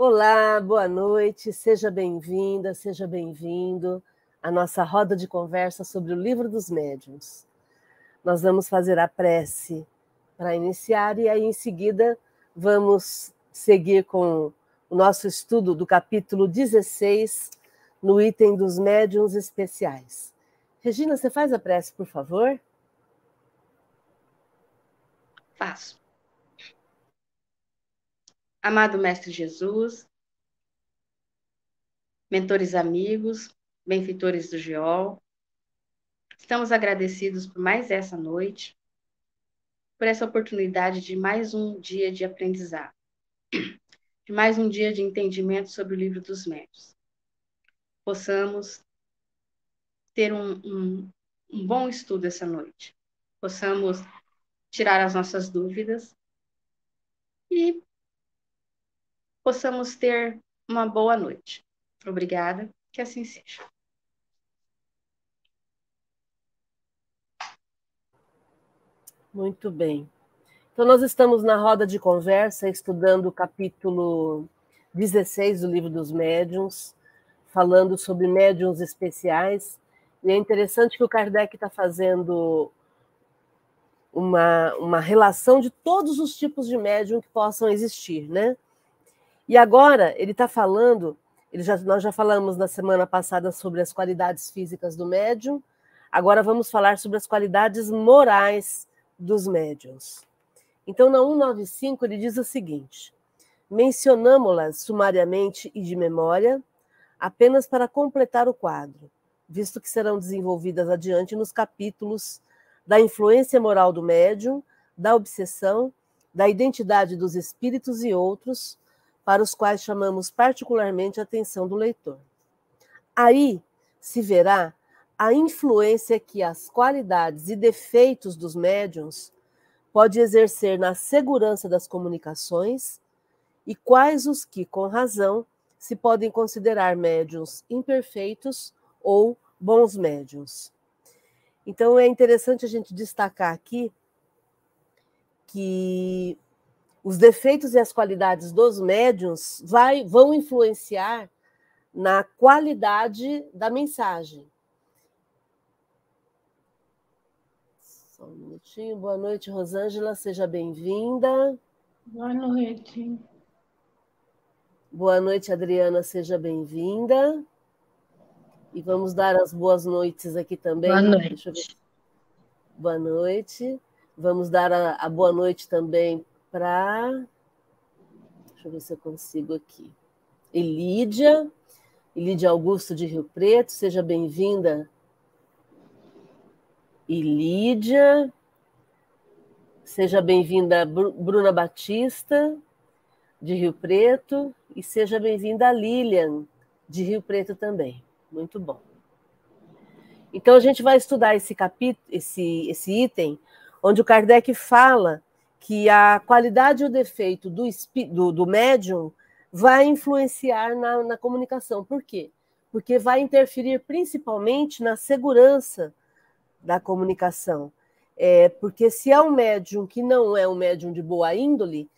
Olá, boa noite, seja bem-vinda, seja bem-vindo à nossa roda de conversa sobre o livro dos médiuns. Nós vamos fazer a prece para iniciar e aí em seguida vamos seguir com o nosso estudo do capítulo 16, no item dos médiuns especiais. Regina, você faz a prece, por favor? Faço. Amado Mestre Jesus, mentores amigos, benfeitores do GEOL, estamos agradecidos por mais essa noite, por essa oportunidade de mais um dia de aprendizado, de mais um dia de entendimento sobre o livro dos médios. Possamos ter um, um, um bom estudo essa noite, possamos tirar as nossas dúvidas e possamos ter uma boa noite. Obrigada, que assim seja. Muito bem. Então, nós estamos na roda de conversa, estudando o capítulo 16 do Livro dos Médiuns, falando sobre médiuns especiais. E é interessante que o Kardec está fazendo uma, uma relação de todos os tipos de médium que possam existir, né? E agora ele está falando, ele já, nós já falamos na semana passada sobre as qualidades físicas do médium, agora vamos falar sobre as qualidades morais dos médiums. Então, na 195, ele diz o seguinte: mencionamos-las sumariamente e de memória, apenas para completar o quadro, visto que serão desenvolvidas adiante nos capítulos da influência moral do médium, da obsessão, da identidade dos espíritos e outros, para os quais chamamos particularmente a atenção do leitor. Aí se verá a influência que as qualidades e defeitos dos médiums pode exercer na segurança das comunicações e quais os que, com razão, se podem considerar médiums imperfeitos ou bons médiums. Então é interessante a gente destacar aqui que os defeitos e as qualidades dos médiums vai, vão influenciar na qualidade da mensagem. Só um minutinho. Boa noite, Rosângela. Seja bem-vinda. Boa noite. Boa noite, Adriana. Seja bem-vinda. E vamos dar as boas noites aqui também. Boa noite. Boa noite. Vamos dar a, a boa noite também para. Deixa eu ver se eu consigo aqui. Elídia. Elídia Augusto de Rio Preto. Seja bem-vinda e Lídia. Seja bem-vinda, Bruna Batista, de Rio Preto, e seja bem-vinda, Lilian, de Rio Preto também. Muito bom. Então, a gente vai estudar esse capítulo, esse, esse item, onde o Kardec fala que a qualidade e o defeito do, do, do médium vai influenciar na, na comunicação. Por quê? Porque vai interferir principalmente na segurança da comunicação. É, porque se é um médium que não é um médium de boa índole,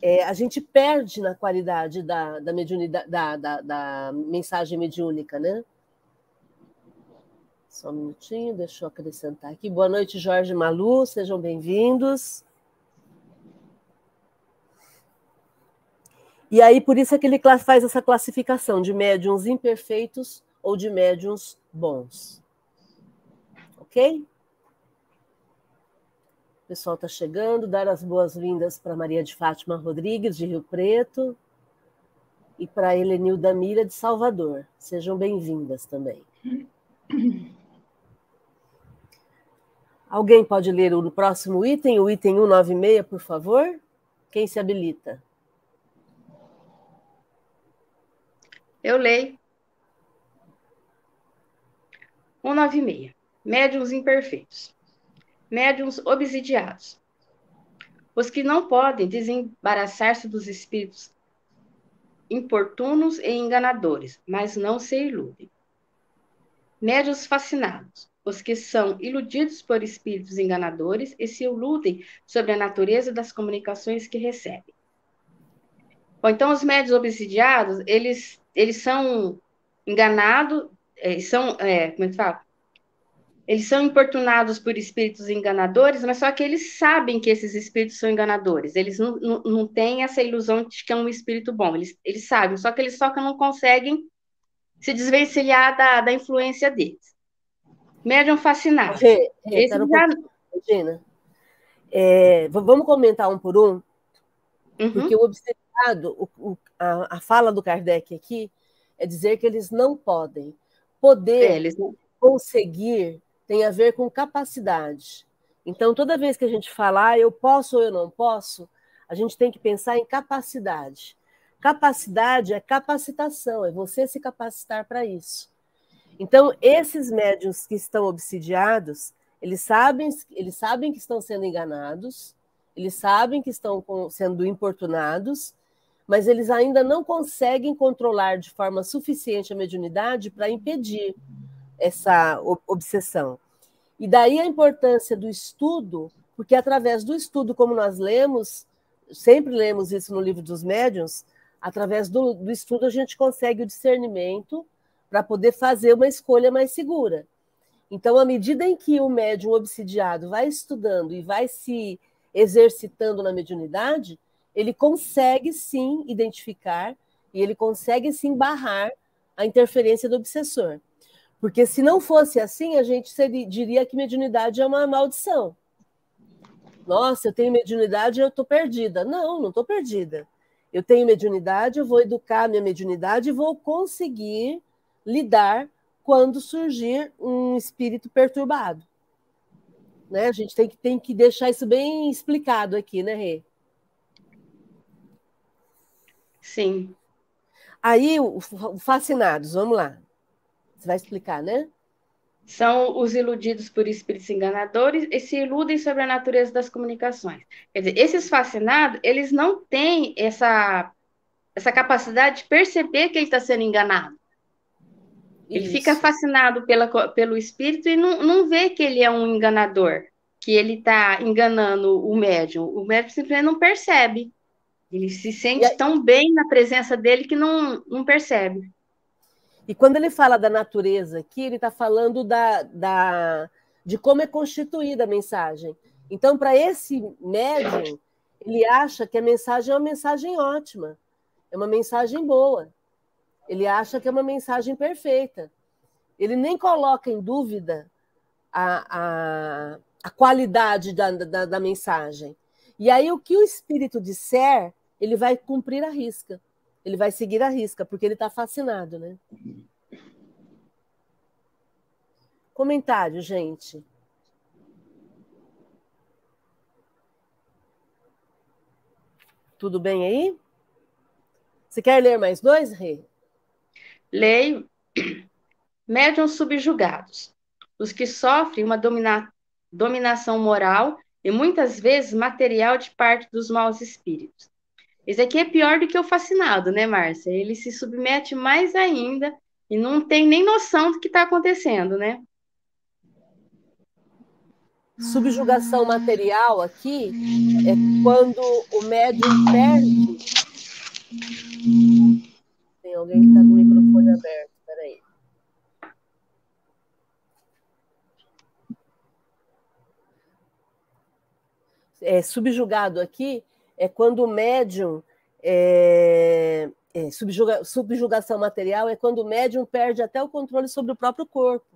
é, a gente perde na qualidade da, da, da, da, da mensagem mediúnica, né? Só um minutinho, deixa eu acrescentar aqui. Boa noite, Jorge Malu, sejam bem-vindos. E aí, por isso é que ele faz essa classificação de médiums imperfeitos ou de médiums bons ok? O pessoal está chegando, dar as boas-vindas para Maria de Fátima Rodrigues, de Rio Preto, e para Helenilda Mira, de Salvador. Sejam bem-vindas também. Alguém pode ler o próximo item, o item 196, por favor? Quem se habilita? Eu leio. 196 médiuns imperfeitos, médiuns obsidiados, os que não podem desembaraçar-se dos espíritos importunos e enganadores, mas não se iludem. Médiuns fascinados, os que são iludidos por espíritos enganadores e se iludem sobre a natureza das comunicações que recebem. Bom, então os médios obsidiados, eles, eles são enganados, eles são, é, como é que fala? Eles são importunados por espíritos enganadores, mas só que eles sabem que esses espíritos são enganadores. Eles não, não, não têm essa ilusão de que é um espírito bom. Eles, eles sabem, só que eles só que não conseguem se desvencilhar da, da influência deles. Médium fascinado. Rê, Rê, já... Regina, é, vamos comentar um por um? Uhum. Porque o obsediado, o, o, a, a, fala do Kardec aqui é dizer que eles não podem. Poder, é, eles conseguir, tem a ver com capacidade. Então, toda vez que a gente falar ah, eu posso ou eu não posso, a gente tem que pensar em capacidade. Capacidade é capacitação, é você se capacitar para isso. Então, esses médiums que estão obsidiados, eles sabem, eles sabem que estão sendo enganados, eles sabem que estão sendo importunados, mas eles ainda não conseguem controlar de forma suficiente a mediunidade para impedir essa obsessão. E daí a importância do estudo, porque através do estudo, como nós lemos, sempre lemos isso no livro dos médiuns, através do, do estudo a gente consegue o discernimento para poder fazer uma escolha mais segura. Então, à medida em que o médium obsidiado vai estudando e vai se exercitando na mediunidade, ele consegue sim identificar e ele consegue sim barrar a interferência do obsessor. Porque se não fosse assim, a gente seria, diria que mediunidade é uma maldição. Nossa, eu tenho mediunidade e eu estou perdida. Não, não estou perdida. Eu tenho mediunidade, eu vou educar minha mediunidade e vou conseguir lidar quando surgir um espírito perturbado. Né? A gente tem que, tem que deixar isso bem explicado aqui, né, Rê? Sim. Aí, o, o Fascinados, vamos lá. Você vai explicar, né? São os iludidos por espíritos enganadores e se iludem sobre a natureza das comunicações. Quer dizer, esses fascinados, eles não têm essa, essa capacidade de perceber que ele está sendo enganado. Ele Isso. fica fascinado pela, pelo espírito e não, não vê que ele é um enganador, que ele está enganando o médium. O médium simplesmente não percebe. Ele se sente aí, tão bem na presença dele que não, não percebe. E quando ele fala da natureza aqui, ele está falando da, da, de como é constituída a mensagem. Então, para esse médium, ele acha que a mensagem é uma mensagem ótima, é uma mensagem boa. Ele acha que é uma mensagem perfeita. Ele nem coloca em dúvida a, a, a qualidade da, da, da mensagem. E aí, o que o espírito disser, ele vai cumprir a risca. Ele vai seguir a risca, porque ele está fascinado, né? Comentário, gente. Tudo bem aí? Você quer ler mais dois, Rê? Leio. Médiuns subjugados. Os que sofrem uma domina... dominação moral e muitas vezes material de parte dos maus espíritos. Esse aqui é pior do que o fascinado, né, Márcia? Ele se submete mais ainda e não tem nem noção do que está acontecendo, né? Subjugação material aqui é quando o médium perde tem alguém que está com o microfone aberto. Peraí. É, subjugado aqui é quando o médium. É, é, subjuga, subjugação material é quando o médium perde até o controle sobre o próprio corpo.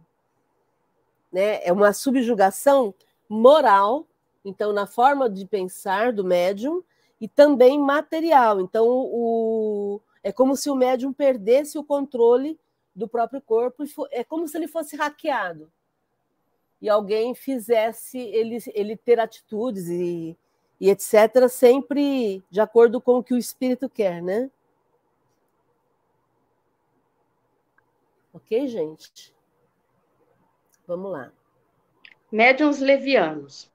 Né? É uma subjugação moral, então, na forma de pensar do médium, e também material. Então, o, é como se o médium perdesse o controle do próprio corpo, é como se ele fosse hackeado. E alguém fizesse ele, ele ter atitudes e, e etc., sempre de acordo com o que o espírito quer, né? Ok, gente? Vamos lá. Médiuns levianos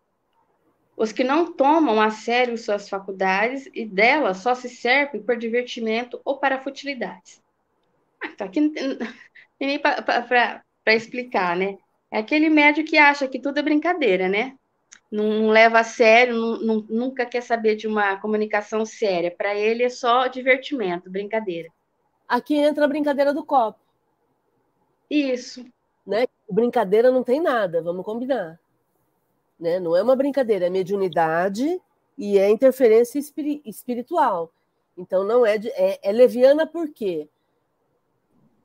os que não tomam a sério suas faculdades e delas só se servem por divertimento ou para futilidades. Ah, tá aqui não tem nem para explicar, né? É aquele médio que acha que tudo é brincadeira, né? não leva a sério, não, não, nunca quer saber de uma comunicação séria. Para ele é só divertimento, brincadeira. Aqui entra a brincadeira do copo. Isso. Né? Brincadeira não tem nada, vamos combinar. Né? Não é uma brincadeira, é mediunidade e é interferência espiritual. Então não é, de, é, é leviana por quê?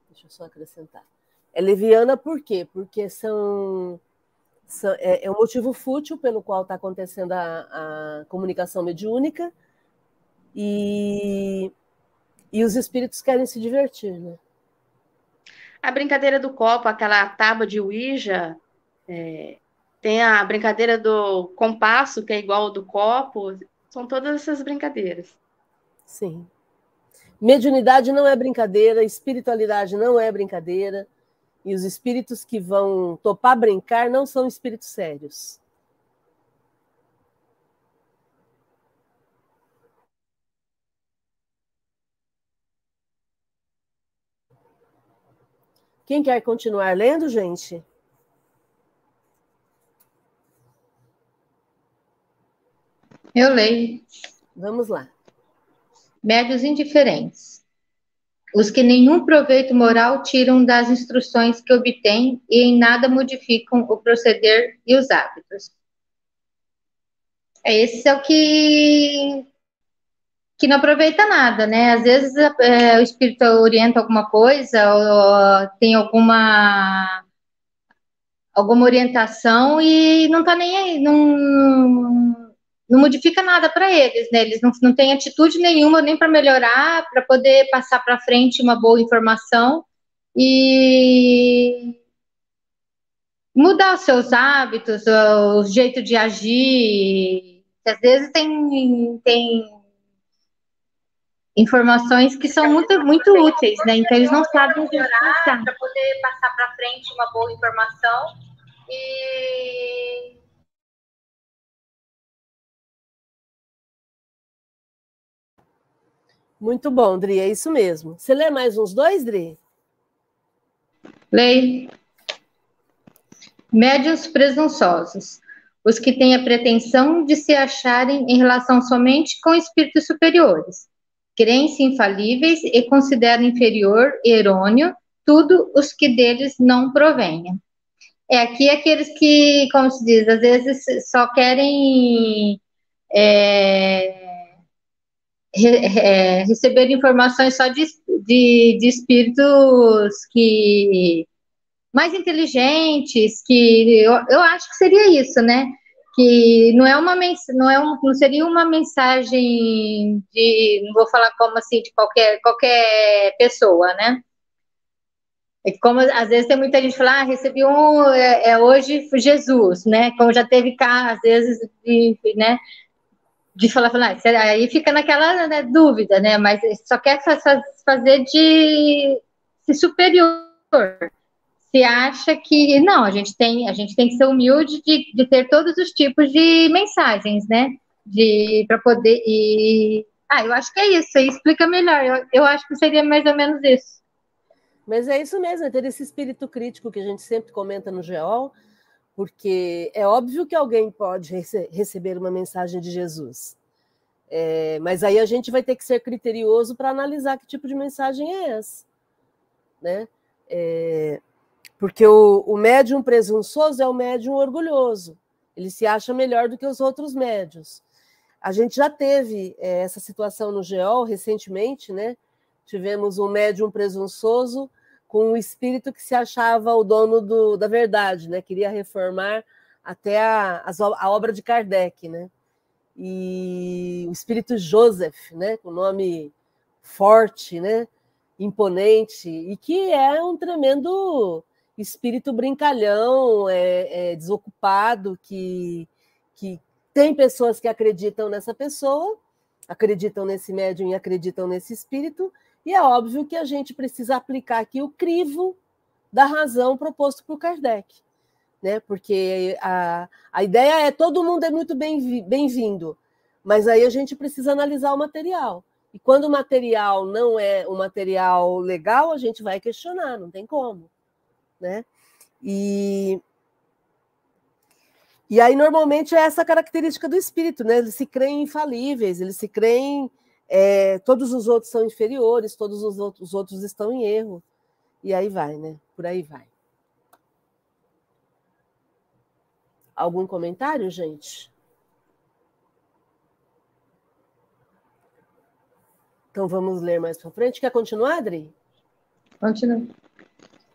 Deixa eu só acrescentar. É leviana por quê? Porque são é, é um motivo fútil pelo qual está acontecendo a, a, comunicação mediúnica e, e os espíritos querem se divertir, né? A brincadeira do copo, aquela tábua de Ouija, é, tem a brincadeira do compasso, que é igual ao do copo, são todas essas brincadeiras. Sim. Mediunidade não é brincadeira, espiritualidade não é brincadeira. E os espíritos que vão topar brincar não são espíritos sérios. Quem quer continuar lendo, gente? Eu leio. Vamos lá. Médios indiferentes os que nenhum proveito moral tiram das instruções que obtêm e em nada modificam o proceder e os hábitos. É, esse é o que que não aproveita nada, né? Às vezes é, o espírito orienta alguma coisa ou tem alguma alguma orientação e não tá nem aí, não não modifica nada para eles, né? Eles não, não têm atitude nenhuma nem para melhorar, para poder passar para frente uma boa informação e mudar os seus hábitos, o jeito de agir. Às vezes tem, tem informações que são muito, muito úteis, né? Então eles não sabem melhorar para poder passar para frente uma boa informação e Muito bom, Dri, é isso mesmo. Você lê mais uns dois, Dri? Leio. Médios presunçosos. Os que têm a pretensão de se acharem em relação somente com espíritos superiores. Creem-se infalíveis e consideram inferior e errôneo tudo os que deles não provenham. É aqui aqueles que, como se diz, às vezes só querem é, é, receber informações só de, de, de, espíritos que mais inteligentes, que eu, eu acho que seria isso, né? Que não é uma não é um, não seria uma mensagem de não vou falar como assim de qualquer qualquer pessoa, né? É como às vezes tem muita gente que fala, ah, recebi um é, é hoje Jesus, né? Como já teve cá, às vezes, né? De falar, falar ah, aí fica naquela né, dúvida, né? Mas só quer fazer de se superior. Se acha que não, a gente tem, a gente tem que ser humilde de, de ter todos os tipos de mensagens, né? De para poder e ah, eu acho que é isso. Explica melhor. Eu, eu acho que seria mais ou menos isso. Mas é isso mesmo, é ter esse espírito crítico que a gente sempre comenta no GEOL, porque é óbvio que alguém pode rece receber uma mensagem de Jesus. É, mas aí a gente vai ter que ser criterioso para analisar que tipo de mensagem é essa. Né? É, porque o, o médium presunçoso é o médium orgulhoso. Ele se acha melhor do que os outros médios. A gente já teve é, essa situação no GEOL recentemente, né? Tivemos um médium presunçoso com um espírito que se achava o dono do, da verdade, né? Queria reformar até a, a obra de Kardec, né? E o espírito Joseph, né? Com nome forte, né? Imponente e que é um tremendo espírito brincalhão, é, é desocupado, que, que tem pessoas que acreditam nessa pessoa, acreditam nesse médium e acreditam nesse espírito, e é óbvio que a gente precisa aplicar aqui o crivo da razão proposto por Kardec, né? Porque a, a ideia é todo mundo é muito bem-vindo, mas aí a gente precisa analisar o material. E quando o material não é um material legal, a gente vai questionar, não tem como, né? E E aí, normalmente, é essa característica do espírito, né? Eles se creem infalíveis, eles se creem. É, todos os outros são inferiores, todos os outros, os outros estão em erro. E aí vai, né? Por aí vai. Algum comentário, gente? Então vamos ler mais para frente. Quer continuar, Adri? Continua.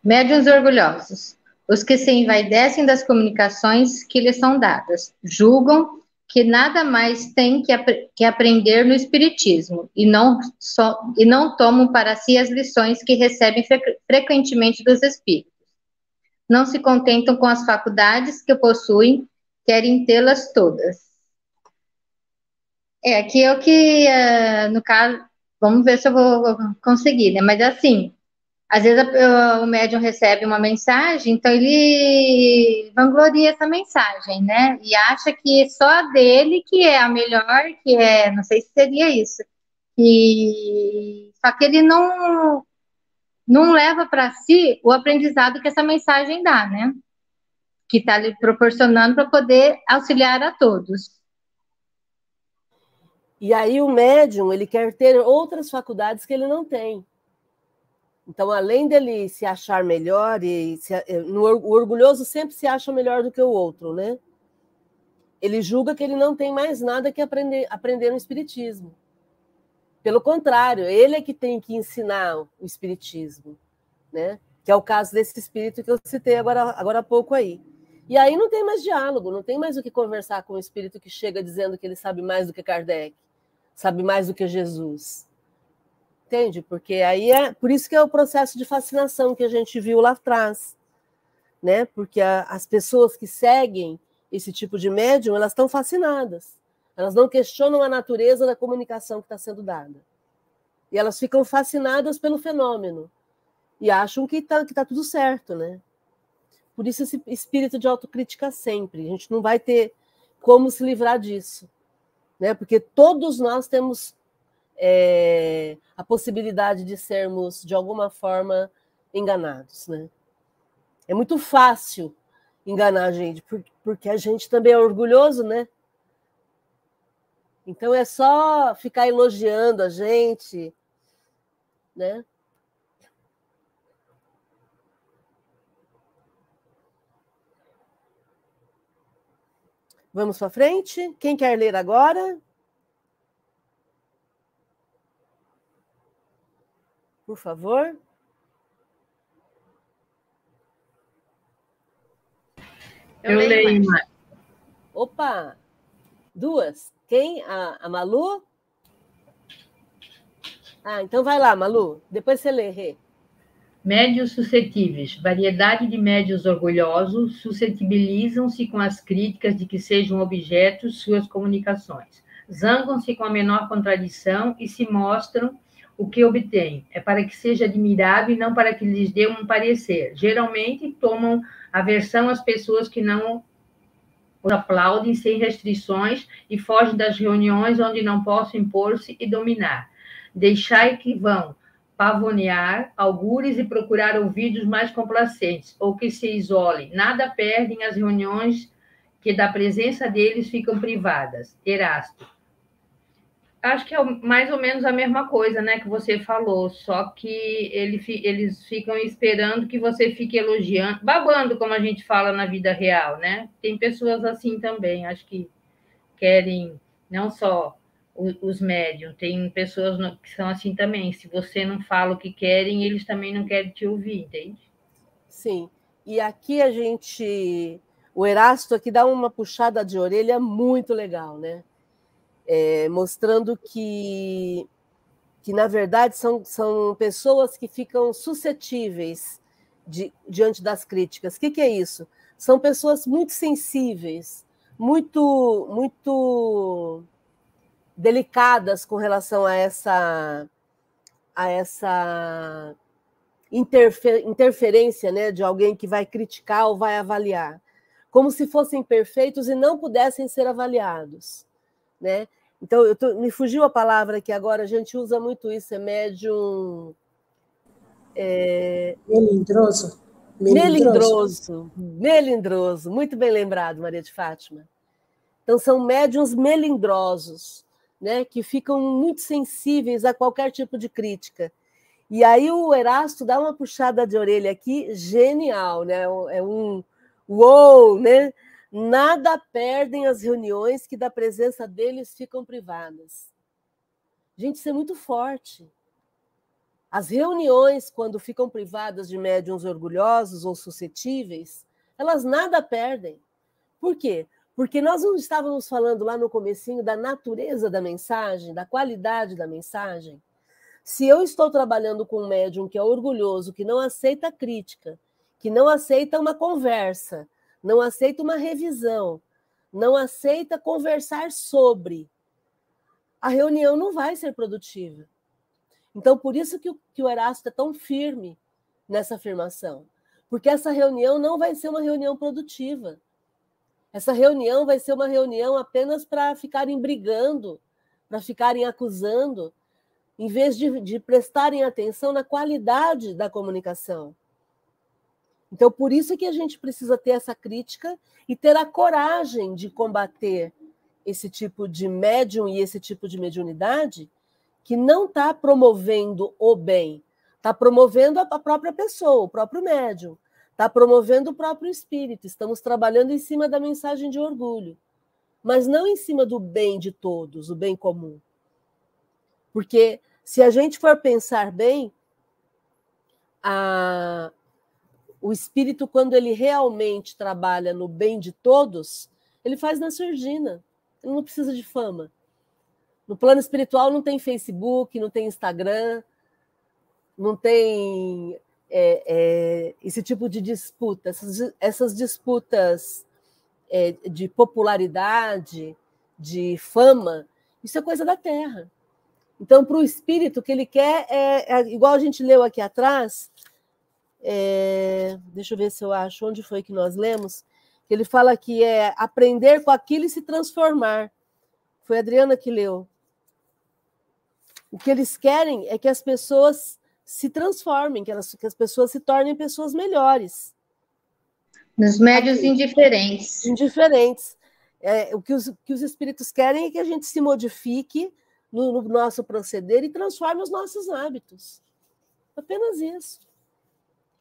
Médiuns orgulhosos. Os que se envaidecem das comunicações que lhes são dadas, julgam que nada mais têm que, ap que aprender no Espiritismo e não, so e não tomam para si as lições que recebem fre frequentemente dos Espíritos. Não se contentam com as faculdades que possuem, querem tê-las todas. É, aqui é o que, uh, no caso, Vamos ver se eu vou conseguir, né? Mas assim, às vezes a, o médium recebe uma mensagem, então ele vangloria essa mensagem, né? E acha que só a dele que é a melhor, que é, não sei se seria isso. E só que ele não não leva para si o aprendizado que essa mensagem dá, né? Que está lhe proporcionando para poder auxiliar a todos. E aí o médium, ele quer ter outras faculdades que ele não tem. Então, além dele se achar melhor, e se, eh, no, o orgulhoso sempre se acha melhor do que o outro, né? Ele julga que ele não tem mais nada que aprender, aprender no Espiritismo. Pelo contrário, ele é que tem que ensinar o Espiritismo, né? Que é o caso desse espírito que eu citei agora, agora há pouco aí. E aí não tem mais diálogo, não tem mais o que conversar com o espírito que chega dizendo que ele sabe mais do que Kardec sabe mais do que Jesus. Entende? Porque aí é por isso que é o processo de fascinação que a gente viu lá atrás, né? Porque a, as pessoas que seguem esse tipo de médium, elas estão fascinadas. Elas não questionam a natureza da comunicação que está sendo dada. E elas ficam fascinadas pelo fenômeno e acham que está que tá tudo certo, né? Por isso esse espírito de autocrítica sempre. A gente não vai ter como se livrar disso né? Porque todos nós temos é, a possibilidade de sermos de alguma forma enganados, né? É muito fácil enganar a gente, porque a gente também é orgulhoso, né? Então é só ficar elogiando a gente, né? Vamos para frente? Quem quer ler agora? Por favor. Eu, Eu leio. Mais. Opa! Duas. Quem? A, a Malu? Ah, então vai lá, Malu. Depois você lê, Rê. Médios suscetíveis. Variedade de médios orgulhosos suscetibilizam-se com as críticas de que sejam objetos suas comunicações. Zangam-se com a menor contradição e se mostram o que obtêm. É para que seja admirável e não para que lhes dê um parecer. Geralmente tomam aversão às pessoas que não os aplaudem sem restrições e fogem das reuniões onde não possam impor-se e dominar. Deixai que vão pavonear, algures e procurar ouvidos mais complacentes, ou que se isolem. Nada perdem as reuniões que da presença deles ficam privadas. Erasto. Acho que é mais ou menos a mesma coisa, né, que você falou, só que ele, eles ficam esperando que você fique elogiando, babando, como a gente fala na vida real, né? Tem pessoas assim também, acho que querem não só os médiums. Tem pessoas que são assim também. Se você não fala o que querem, eles também não querem te ouvir, entende? Sim. E aqui a gente. O Erasto aqui dá uma puxada de orelha muito legal, né? É, mostrando que, que, na verdade, são, são pessoas que ficam suscetíveis de, diante das críticas. O que, que é isso? São pessoas muito sensíveis, muito, muito delicadas com relação a essa a essa interfer, interferência né, de alguém que vai criticar ou vai avaliar, como se fossem perfeitos e não pudessem ser avaliados. Né? Então, eu tô, me fugiu a palavra que agora a gente usa muito isso, é médium. É... Melindroso? Melindroso. Melindroso. Muito bem lembrado, Maria de Fátima. Então, são médiums melindrosos, né, que ficam muito sensíveis a qualquer tipo de crítica. E aí o Erasto dá uma puxada de orelha aqui, genial, né? É um uou, né? Nada perdem as reuniões que da presença deles ficam privadas. Gente, isso é muito forte. As reuniões, quando ficam privadas de médiums orgulhosos ou suscetíveis, elas nada perdem. Por quê? Porque nós não estávamos falando lá no comecinho da natureza da mensagem, da qualidade da mensagem. Se eu estou trabalhando com um médium que é orgulhoso, que não aceita crítica, que não aceita uma conversa, não aceita uma revisão, não aceita conversar sobre, a reunião não vai ser produtiva. Então, por isso que o, que o Erasto é tão firme nessa afirmação. Porque essa reunião não vai ser uma reunião produtiva. Essa reunião vai ser uma reunião apenas para ficarem brigando, para ficarem acusando, em vez de, de prestarem atenção na qualidade da comunicação. Então, por isso que a gente precisa ter essa crítica e ter a coragem de combater esse tipo de médium e esse tipo de mediunidade que não está promovendo o bem, está promovendo a própria pessoa, o próprio médium, está promovendo o próprio espírito. Estamos trabalhando em cima da mensagem de orgulho, mas não em cima do bem de todos, o bem comum. Porque se a gente for pensar bem, a, o espírito, quando ele realmente trabalha no bem de todos, ele faz na surdina. Ele não precisa de fama. No plano espiritual não tem Facebook, não tem Instagram, não tem é, é, esse tipo de disputa, essas, essas disputas é, de popularidade, de fama, isso é coisa da Terra. Então, para o espírito, o que ele quer é, é, igual a gente leu aqui atrás, é, deixa eu ver se eu acho onde foi que nós lemos, que ele fala que é aprender com aquilo e se transformar. Foi a Adriana que leu. O que eles querem é que as pessoas se transformem, que, elas, que as pessoas se tornem pessoas melhores. Nos médios indiferentes. Indiferentes. É, o que os, que os espíritos querem é que a gente se modifique no, no nosso proceder e transforme os nossos hábitos. Apenas isso.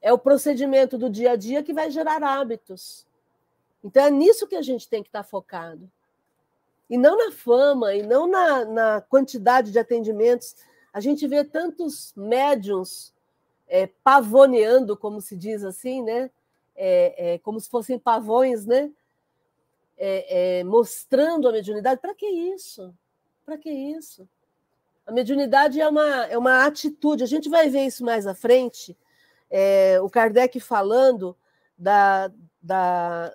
É o procedimento do dia a dia que vai gerar hábitos. Então é nisso que a gente tem que estar focado e não na fama, e não na, na quantidade de atendimentos. A gente vê tantos médiums é, pavoneando, como se diz assim, né? É, é, como se fossem pavões, né? É, é, mostrando a mediunidade. Para que isso? Para que isso? A mediunidade é uma, é uma atitude. A gente vai ver isso mais à frente. É, o Kardec falando da, da,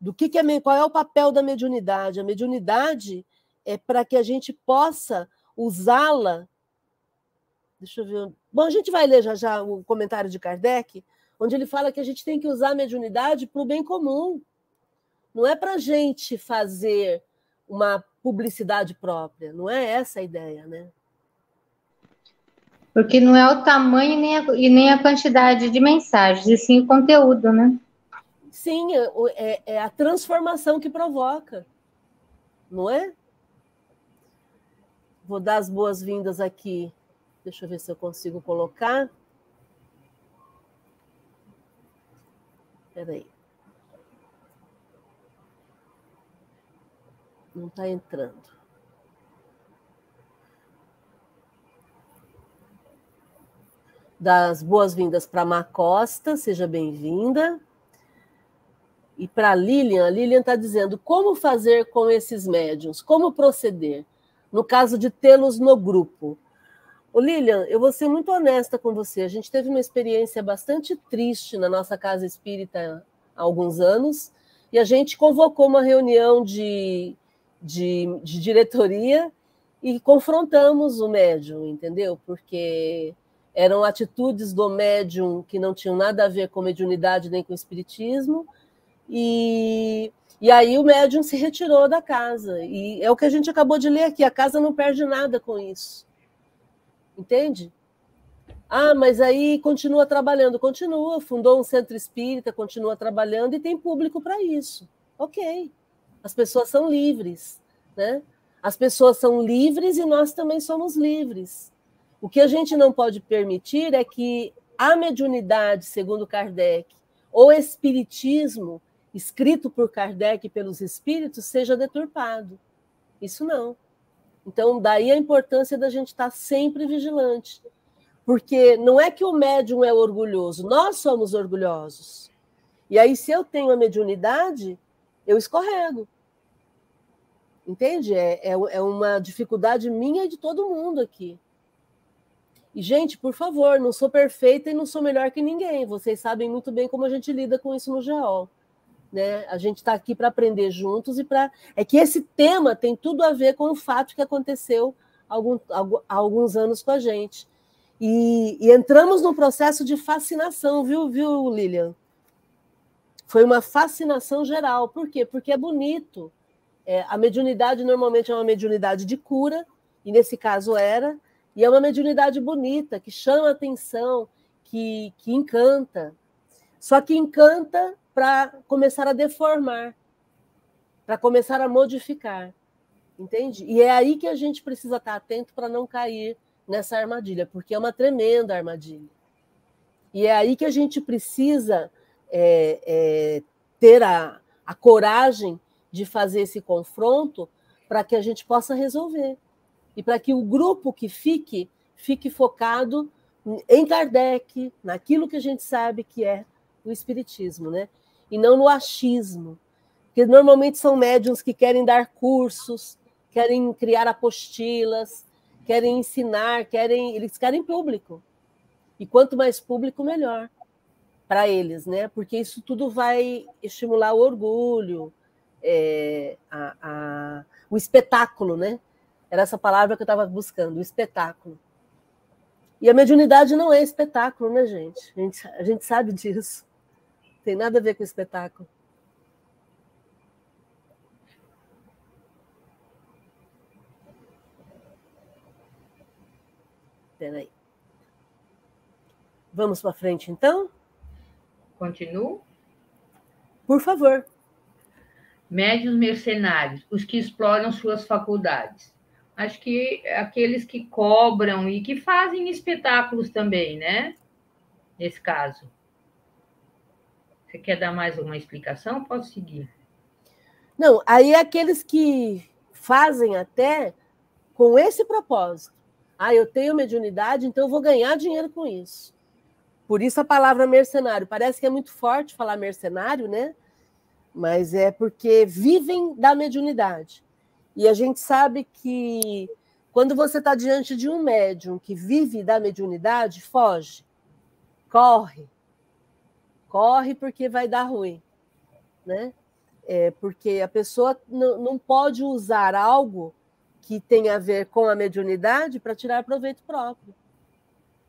do que, que é, qual é o papel da mediunidade. A mediunidade é para que a gente possa usá-la. Deixa eu ver. Bom, a gente vai ler já já o comentário de Kardec, onde ele fala que a gente tem que usar a mediunidade para o bem comum. Não é para a gente fazer uma publicidade própria. Não é essa a ideia, né? Porque não é o tamanho nem a, e nem a quantidade de mensagens, e sim o conteúdo, né? Sim, é, é, é a transformação que provoca, não é? Vou dar as boas-vindas aqui. Deixa eu ver se eu consigo colocar. Espera aí. Não está entrando. Das boas-vindas para a Costa, seja bem-vinda. E para Lilian, a Lilian está dizendo como fazer com esses médiums, como proceder, no caso de tê-los no grupo. Ô Lilian, eu vou ser muito honesta com você. A gente teve uma experiência bastante triste na nossa casa espírita há alguns anos, e a gente convocou uma reunião de, de, de diretoria e confrontamos o médium, entendeu? Porque eram atitudes do médium que não tinham nada a ver com mediunidade nem com espiritismo e, e aí o médium se retirou da casa. E é o que a gente acabou de ler aqui: a casa não perde nada com isso. Entende? Ah, mas aí continua trabalhando, continua, fundou um centro espírita, continua trabalhando e tem público para isso. Ok. As pessoas são livres, né? As pessoas são livres e nós também somos livres. O que a gente não pode permitir é que a mediunidade, segundo Kardec, ou espiritismo, escrito por Kardec pelos espíritos, seja deturpado. Isso não. Então, daí a importância da gente estar sempre vigilante. Porque não é que o médium é orgulhoso, nós somos orgulhosos. E aí, se eu tenho a mediunidade, eu escorrego. Entende? É, é, é uma dificuldade minha e de todo mundo aqui. E, gente, por favor, não sou perfeita e não sou melhor que ninguém. Vocês sabem muito bem como a gente lida com isso no GEOL. Né? A gente está aqui para aprender juntos e para. É que esse tema tem tudo a ver com o fato que aconteceu algum, há alguns anos com a gente. E, e entramos no processo de fascinação, viu, viu, Lilian? Foi uma fascinação geral. Por quê? Porque é bonito. É, a mediunidade normalmente é uma mediunidade de cura, e nesse caso era, e é uma mediunidade bonita, que chama atenção, que, que encanta. Só que encanta para começar a deformar, para começar a modificar. Entende? E é aí que a gente precisa estar atento para não cair nessa armadilha, porque é uma tremenda armadilha. E é aí que a gente precisa é, é, ter a, a coragem de fazer esse confronto para que a gente possa resolver. E para que o grupo que fique, fique focado em Kardec, naquilo que a gente sabe que é o Espiritismo, né? E não no achismo. Porque normalmente são médiums que querem dar cursos, querem criar apostilas, querem ensinar, querem, eles querem público. E quanto mais público, melhor para eles, né? Porque isso tudo vai estimular o orgulho, é, a, a, o espetáculo, né? Era essa palavra que eu estava buscando, o espetáculo. E a mediunidade não é espetáculo, né, gente? A gente, a gente sabe disso. Tem nada a ver com espetáculo. Peraí. Vamos para frente, então? Continuo? Por favor. Médios mercenários, os que exploram suas faculdades. Acho que aqueles que cobram e que fazem espetáculos também, né? Nesse caso. Você quer dar mais uma explicação? Posso seguir. Não, aí aqueles que fazem até com esse propósito. Ah, eu tenho mediunidade, então eu vou ganhar dinheiro com isso. Por isso a palavra mercenário. Parece que é muito forte falar mercenário, né? Mas é porque vivem da mediunidade. E a gente sabe que quando você está diante de um médium que vive da mediunidade, foge, corre. Corre porque vai dar ruim. Né? É porque a pessoa não pode usar algo que tem a ver com a mediunidade para tirar proveito próprio.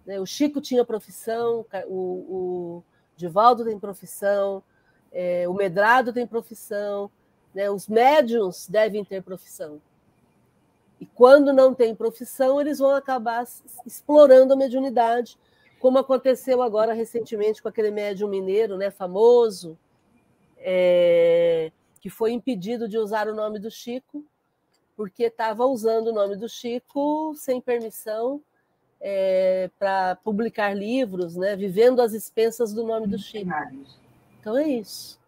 Né? O Chico tinha profissão, o, o Divaldo tem profissão, é, o Medrado tem profissão, né? os médiums devem ter profissão. E quando não tem profissão, eles vão acabar explorando a mediunidade, como aconteceu agora recentemente com aquele médium mineiro, né, famoso, é, que foi impedido de usar o nome do Chico, porque estava usando o nome do Chico sem permissão é, para publicar livros, né, vivendo às expensas do nome do Chico. Então é isso.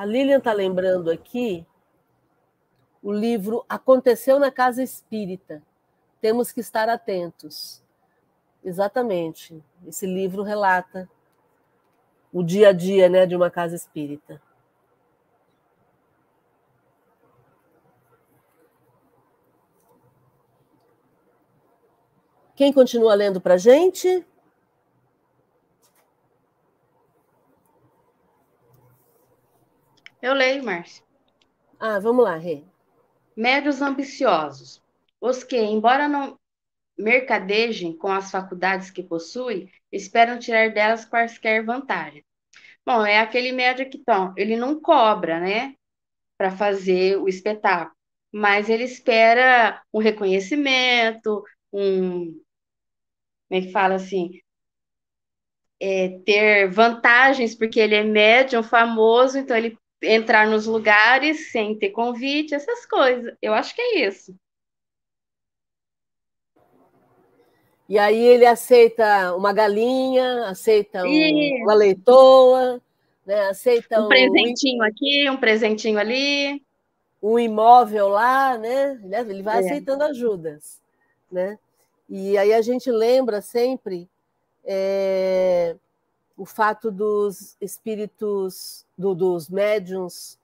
A Lilian está lembrando aqui o livro Aconteceu na Casa Espírita. Temos que estar atentos. Exatamente. Esse livro relata o dia a dia né, de uma casa espírita. Quem continua lendo para a gente? Eu leio, Márcia. Ah, vamos lá, Rê. Médios ambiciosos. Os que, embora não mercadejem com as faculdades que possuem, esperam tirar delas quaisquer vantagem. Bom, é aquele médio que então, ele não cobra, né, para fazer o espetáculo. mas ele espera um reconhecimento, um. Como é que fala assim? É, ter vantagens, porque ele é médium famoso, então ele entrar nos lugares sem ter convite, essas coisas. Eu acho que é isso. E aí ele aceita uma galinha, aceita um, uma leitoa, né? aceita um, um presentinho aqui, um presentinho ali, um imóvel lá, né? Ele vai é. aceitando ajudas, né? E aí a gente lembra sempre é, o fato dos espíritos, do, dos médiums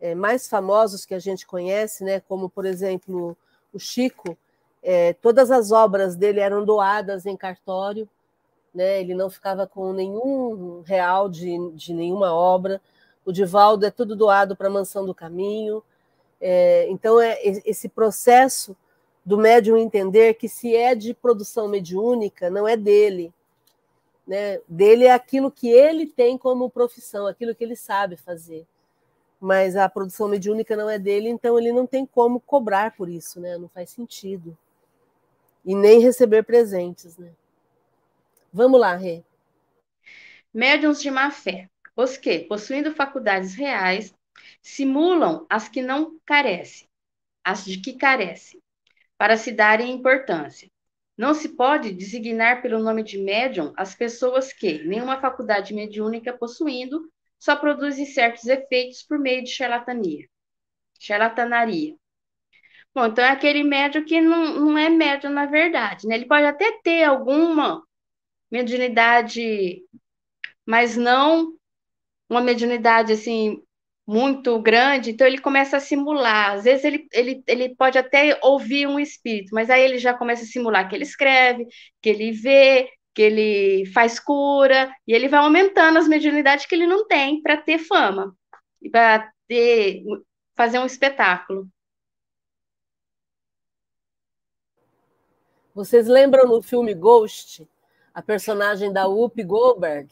é, mais famosos que a gente conhece, né? Como por exemplo o Chico, é, todas as obras dele eram doadas em cartório, né? ele não ficava com nenhum real de, de nenhuma obra. O Divaldo é tudo doado para a Mansão do Caminho. É, então, é esse processo do médium entender que se é de produção mediúnica, não é dele. Né? Dele é aquilo que ele tem como profissão, aquilo que ele sabe fazer. Mas a produção mediúnica não é dele, então ele não tem como cobrar por isso, né? não faz sentido e nem receber presentes, né? Vamos lá, Rê. Médiuns de má fé. Os que, possuindo faculdades reais, simulam as que não carecem, as de que carecem, para se darem importância. Não se pode designar pelo nome de médium as pessoas que, nenhuma faculdade mediúnica possuindo, só produzem certos efeitos por meio de charlatania. Charlatanaria. Bom, então é aquele médium que não, não é médium na verdade, né? Ele pode até ter alguma mediunidade, mas não uma mediunidade assim muito grande, então ele começa a simular. Às vezes ele, ele, ele pode até ouvir um espírito, mas aí ele já começa a simular que ele escreve, que ele vê, que ele faz cura, e ele vai aumentando as mediunidades que ele não tem para ter fama, para ter fazer um espetáculo. Vocês lembram no filme Ghost, a personagem da Whoopi Goldberg,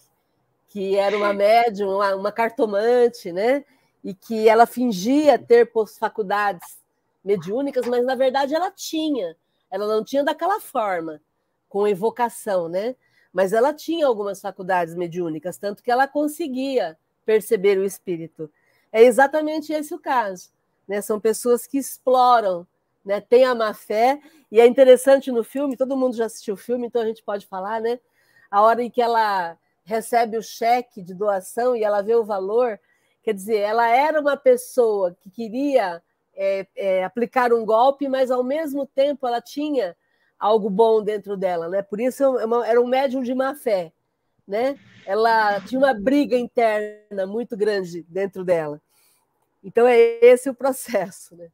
que era uma médium, uma cartomante, né? E que ela fingia ter faculdades mediúnicas, mas na verdade ela tinha. Ela não tinha daquela forma, com evocação, né? Mas ela tinha algumas faculdades mediúnicas, tanto que ela conseguia perceber o espírito. É exatamente esse o caso. Né? São pessoas que exploram né? Tem a má fé, e é interessante no filme, todo mundo já assistiu o filme, então a gente pode falar, né? A hora em que ela recebe o cheque de doação e ela vê o valor, quer dizer, ela era uma pessoa que queria é, é, aplicar um golpe, mas ao mesmo tempo ela tinha algo bom dentro dela, né? Por isso é era um médium de má fé, né? Ela tinha uma briga interna muito grande dentro dela. Então é esse o processo, né?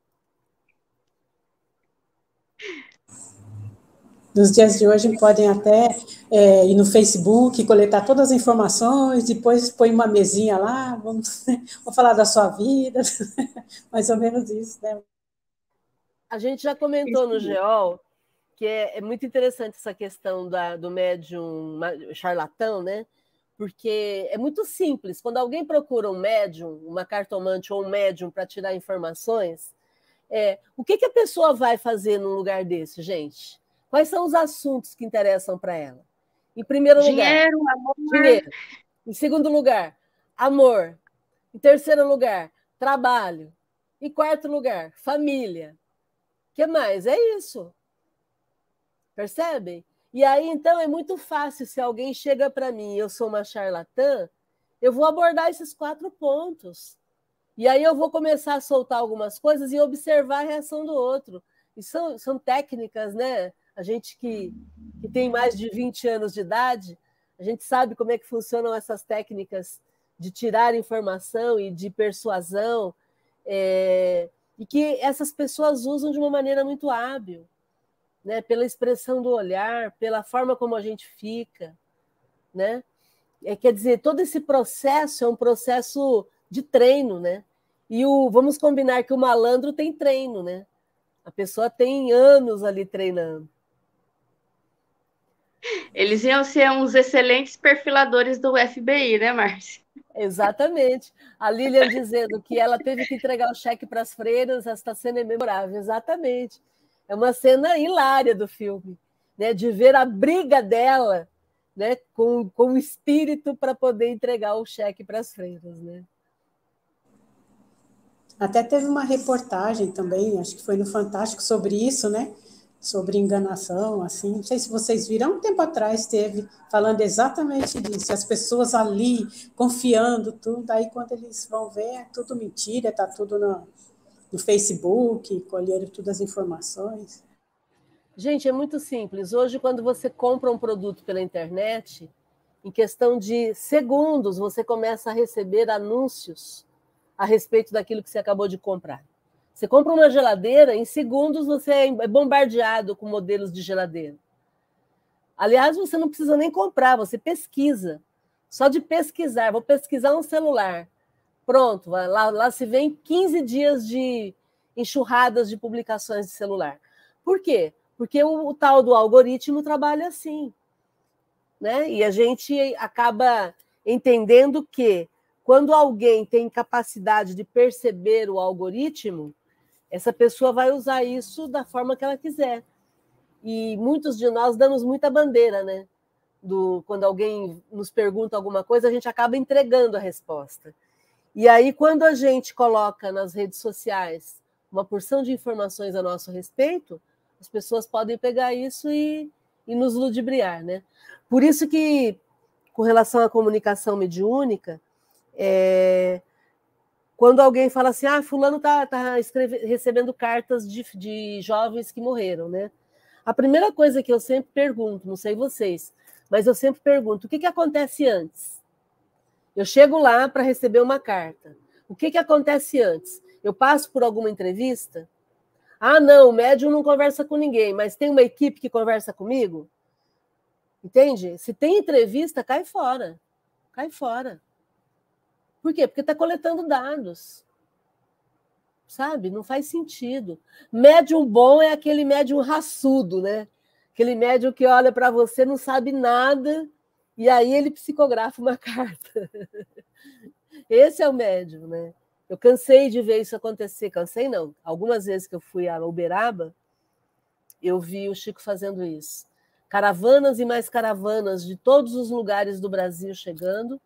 Nos dias de hoje podem até é, ir no Facebook, coletar todas as informações, depois põe uma mesinha lá, vamos, vamos falar da sua vida, mais ou menos isso, né? A gente já comentou no GEOL que é, é muito interessante essa questão da, do médium charlatão, né? Porque é muito simples. Quando alguém procura um médium, uma cartomante ou um médium para tirar informações, é, o que, que a pessoa vai fazer num lugar desse, gente? Quais são os assuntos que interessam para ela? Em primeiro lugar, dinheiro, amor. Dinheiro. Em segundo lugar, amor. Em terceiro lugar, trabalho. Em quarto lugar, família. O que mais? É isso. Percebem? E aí, então, é muito fácil. Se alguém chega para mim e eu sou uma charlatã, eu vou abordar esses quatro pontos. E aí eu vou começar a soltar algumas coisas e observar a reação do outro. E são, são técnicas, né? A gente que, que tem mais de 20 anos de idade, a gente sabe como é que funcionam essas técnicas de tirar informação e de persuasão, é, e que essas pessoas usam de uma maneira muito hábil, né? pela expressão do olhar, pela forma como a gente fica. Né? É, quer dizer, todo esse processo é um processo de treino, né? E o vamos combinar que o malandro tem treino, né? A pessoa tem anos ali treinando. Eles iam ser uns excelentes perfiladores do FBI, né, Márcia? Exatamente. A Lilian dizendo que ela teve que entregar o cheque para as freiras, esta cena é memorável. Exatamente. É uma cena hilária do filme, né? de ver a briga dela né? com, com o espírito para poder entregar o cheque para as freiras. Né? Até teve uma reportagem também, acho que foi no Fantástico, sobre isso, né? Sobre enganação, assim. Não sei se vocês viram, um tempo atrás teve, falando exatamente disso. As pessoas ali, confiando, tudo. Aí, quando eles vão ver, é tudo mentira, está tudo no, no Facebook, colheram todas as informações. Gente, é muito simples. Hoje, quando você compra um produto pela internet, em questão de segundos, você começa a receber anúncios a respeito daquilo que você acabou de comprar. Você compra uma geladeira, em segundos você é bombardeado com modelos de geladeira. Aliás, você não precisa nem comprar, você pesquisa. Só de pesquisar, vou pesquisar um celular. Pronto, lá, lá se vem 15 dias de enxurradas de publicações de celular. Por quê? Porque o, o tal do algoritmo trabalha assim. Né? E a gente acaba entendendo que quando alguém tem capacidade de perceber o algoritmo, essa pessoa vai usar isso da forma que ela quiser. E muitos de nós damos muita bandeira, né? Do, quando alguém nos pergunta alguma coisa, a gente acaba entregando a resposta. E aí, quando a gente coloca nas redes sociais uma porção de informações a nosso respeito, as pessoas podem pegar isso e, e nos ludibriar, né? Por isso que, com relação à comunicação mediúnica, é, quando alguém fala assim, ah, fulano está tá, tá recebendo cartas de, de jovens que morreram, né? A primeira coisa que eu sempre pergunto, não sei vocês, mas eu sempre pergunto, o que, que acontece antes? Eu chego lá para receber uma carta. O que, que acontece antes? Eu passo por alguma entrevista? Ah, não, o médium não conversa com ninguém, mas tem uma equipe que conversa comigo? Entende? Se tem entrevista, cai fora. Cai fora. Por quê? Porque está coletando dados. Sabe? Não faz sentido. Médium bom é aquele médium raçudo, né? Aquele médium que olha para você, não sabe nada, e aí ele psicografa uma carta. Esse é o médium, né? Eu cansei de ver isso acontecer. Cansei, não. Algumas vezes que eu fui a Uberaba, eu vi o Chico fazendo isso. Caravanas e mais caravanas de todos os lugares do Brasil chegando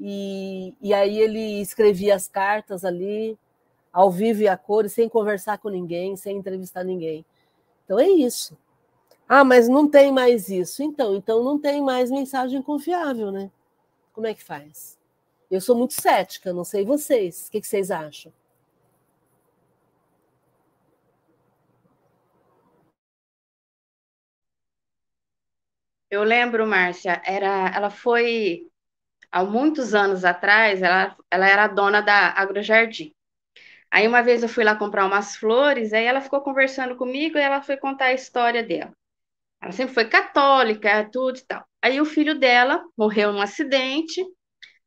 e, e aí ele escrevia as cartas ali, ao vivo e a cores, sem conversar com ninguém, sem entrevistar ninguém. Então é isso. Ah, mas não tem mais isso. Então, então não tem mais mensagem confiável, né? Como é que faz? Eu sou muito cética, não sei vocês. O que, que vocês acham? Eu lembro, Márcia, era, ela foi há muitos anos atrás, ela, ela era dona da Agrojardim. Aí uma vez eu fui lá comprar umas flores, aí ela ficou conversando comigo e ela foi contar a história dela. Ela sempre foi católica, tudo e tal. Aí o filho dela morreu num acidente.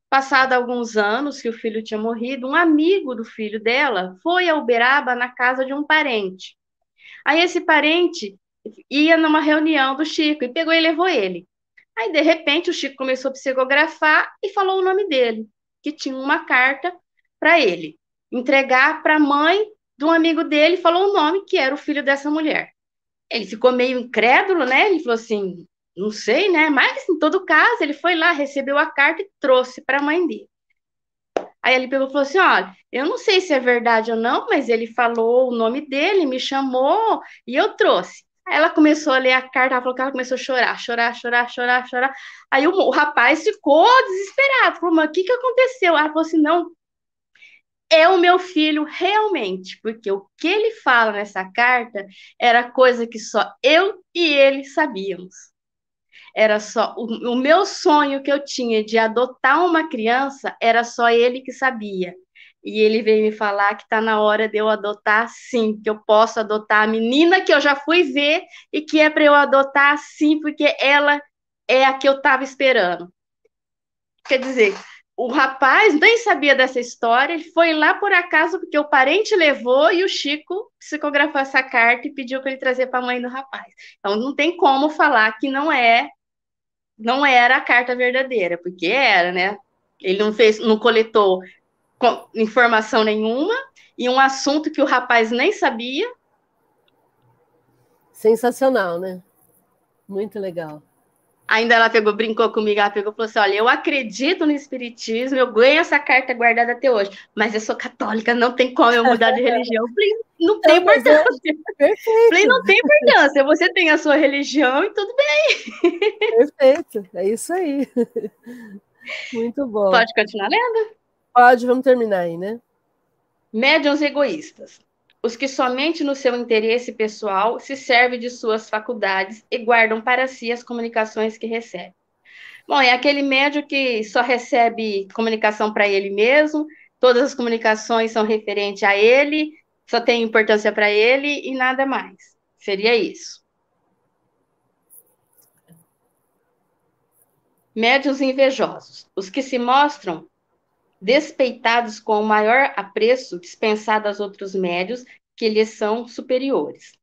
Passado alguns anos que o filho tinha morrido, um amigo do filho dela foi a Uberaba na casa de um parente. Aí esse parente ia numa reunião do Chico e pegou e levou ele. Aí, de repente, o Chico começou a psicografar e falou o nome dele, que tinha uma carta para ele entregar para a mãe de um amigo dele, falou o nome que era o filho dessa mulher. Ele ficou meio incrédulo, né? Ele falou assim: não sei, né? Mas, em todo caso, ele foi lá, recebeu a carta e trouxe para a mãe dele. Aí ele pegou e falou assim: olha, eu não sei se é verdade ou não, mas ele falou o nome dele, me chamou e eu trouxe. Ela começou a ler a carta, ela falou que ela começou a chorar, chorar, chorar, chorar, chorar. Aí o, o rapaz ficou desesperado, falou, mas o que, que aconteceu? Ela falou assim, não, é o meu filho realmente, porque o que ele fala nessa carta era coisa que só eu e ele sabíamos. Era só o, o meu sonho que eu tinha de adotar uma criança, era só ele que sabia e ele veio me falar que está na hora de eu adotar sim, que eu posso adotar a menina que eu já fui ver e que é para eu adotar sim, porque ela é a que eu estava esperando. Quer dizer, o rapaz nem sabia dessa história, ele foi lá por acaso porque o parente levou e o Chico psicografou essa carta e pediu para ele trazer para a mãe do rapaz. Então não tem como falar que não é não era a carta verdadeira, porque era, né? Ele não fez, não coletou informação nenhuma e um assunto que o rapaz nem sabia. Sensacional, né? Muito legal. Ainda ela pegou, brincou comigo, ela pegou e falou assim: olha, eu acredito no espiritismo, eu ganho essa carta guardada até hoje, mas eu sou católica, não tem como eu mudar de religião. Falei, não tem é importância. É. Falei, não tem importância, você tem a sua religião e tudo bem. Perfeito, é isso aí. Muito bom. Pode continuar lendo? Pode, vamos terminar aí, né? Médiuns egoístas os que somente no seu interesse pessoal se servem de suas faculdades e guardam para si as comunicações que recebem. Bom, é aquele médio que só recebe comunicação para ele mesmo, todas as comunicações são referentes a ele, só tem importância para ele e nada mais. Seria isso. Médios invejosos, os que se mostram despeitados com o maior apreço dispensado aos outros médios que lhes são superiores.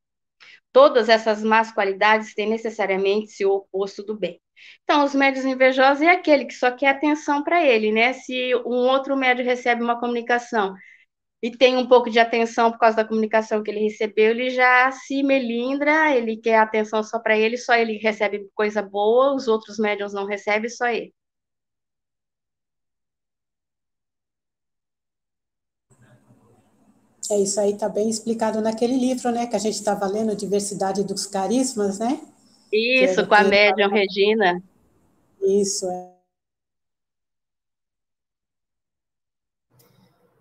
Todas essas más qualidades têm necessariamente o oposto do bem. Então, os médios invejosos é aquele que só quer atenção para ele, né? Se um outro médio recebe uma comunicação e tem um pouco de atenção por causa da comunicação que ele recebeu, ele já se melindra, ele quer atenção só para ele, só ele recebe coisa boa, os outros médios não recebem, só ele. É isso aí, está bem explicado naquele livro, né? Que a gente estava lendo, Diversidade dos Carismas, né? Isso, com a médium Regina. Isso, é.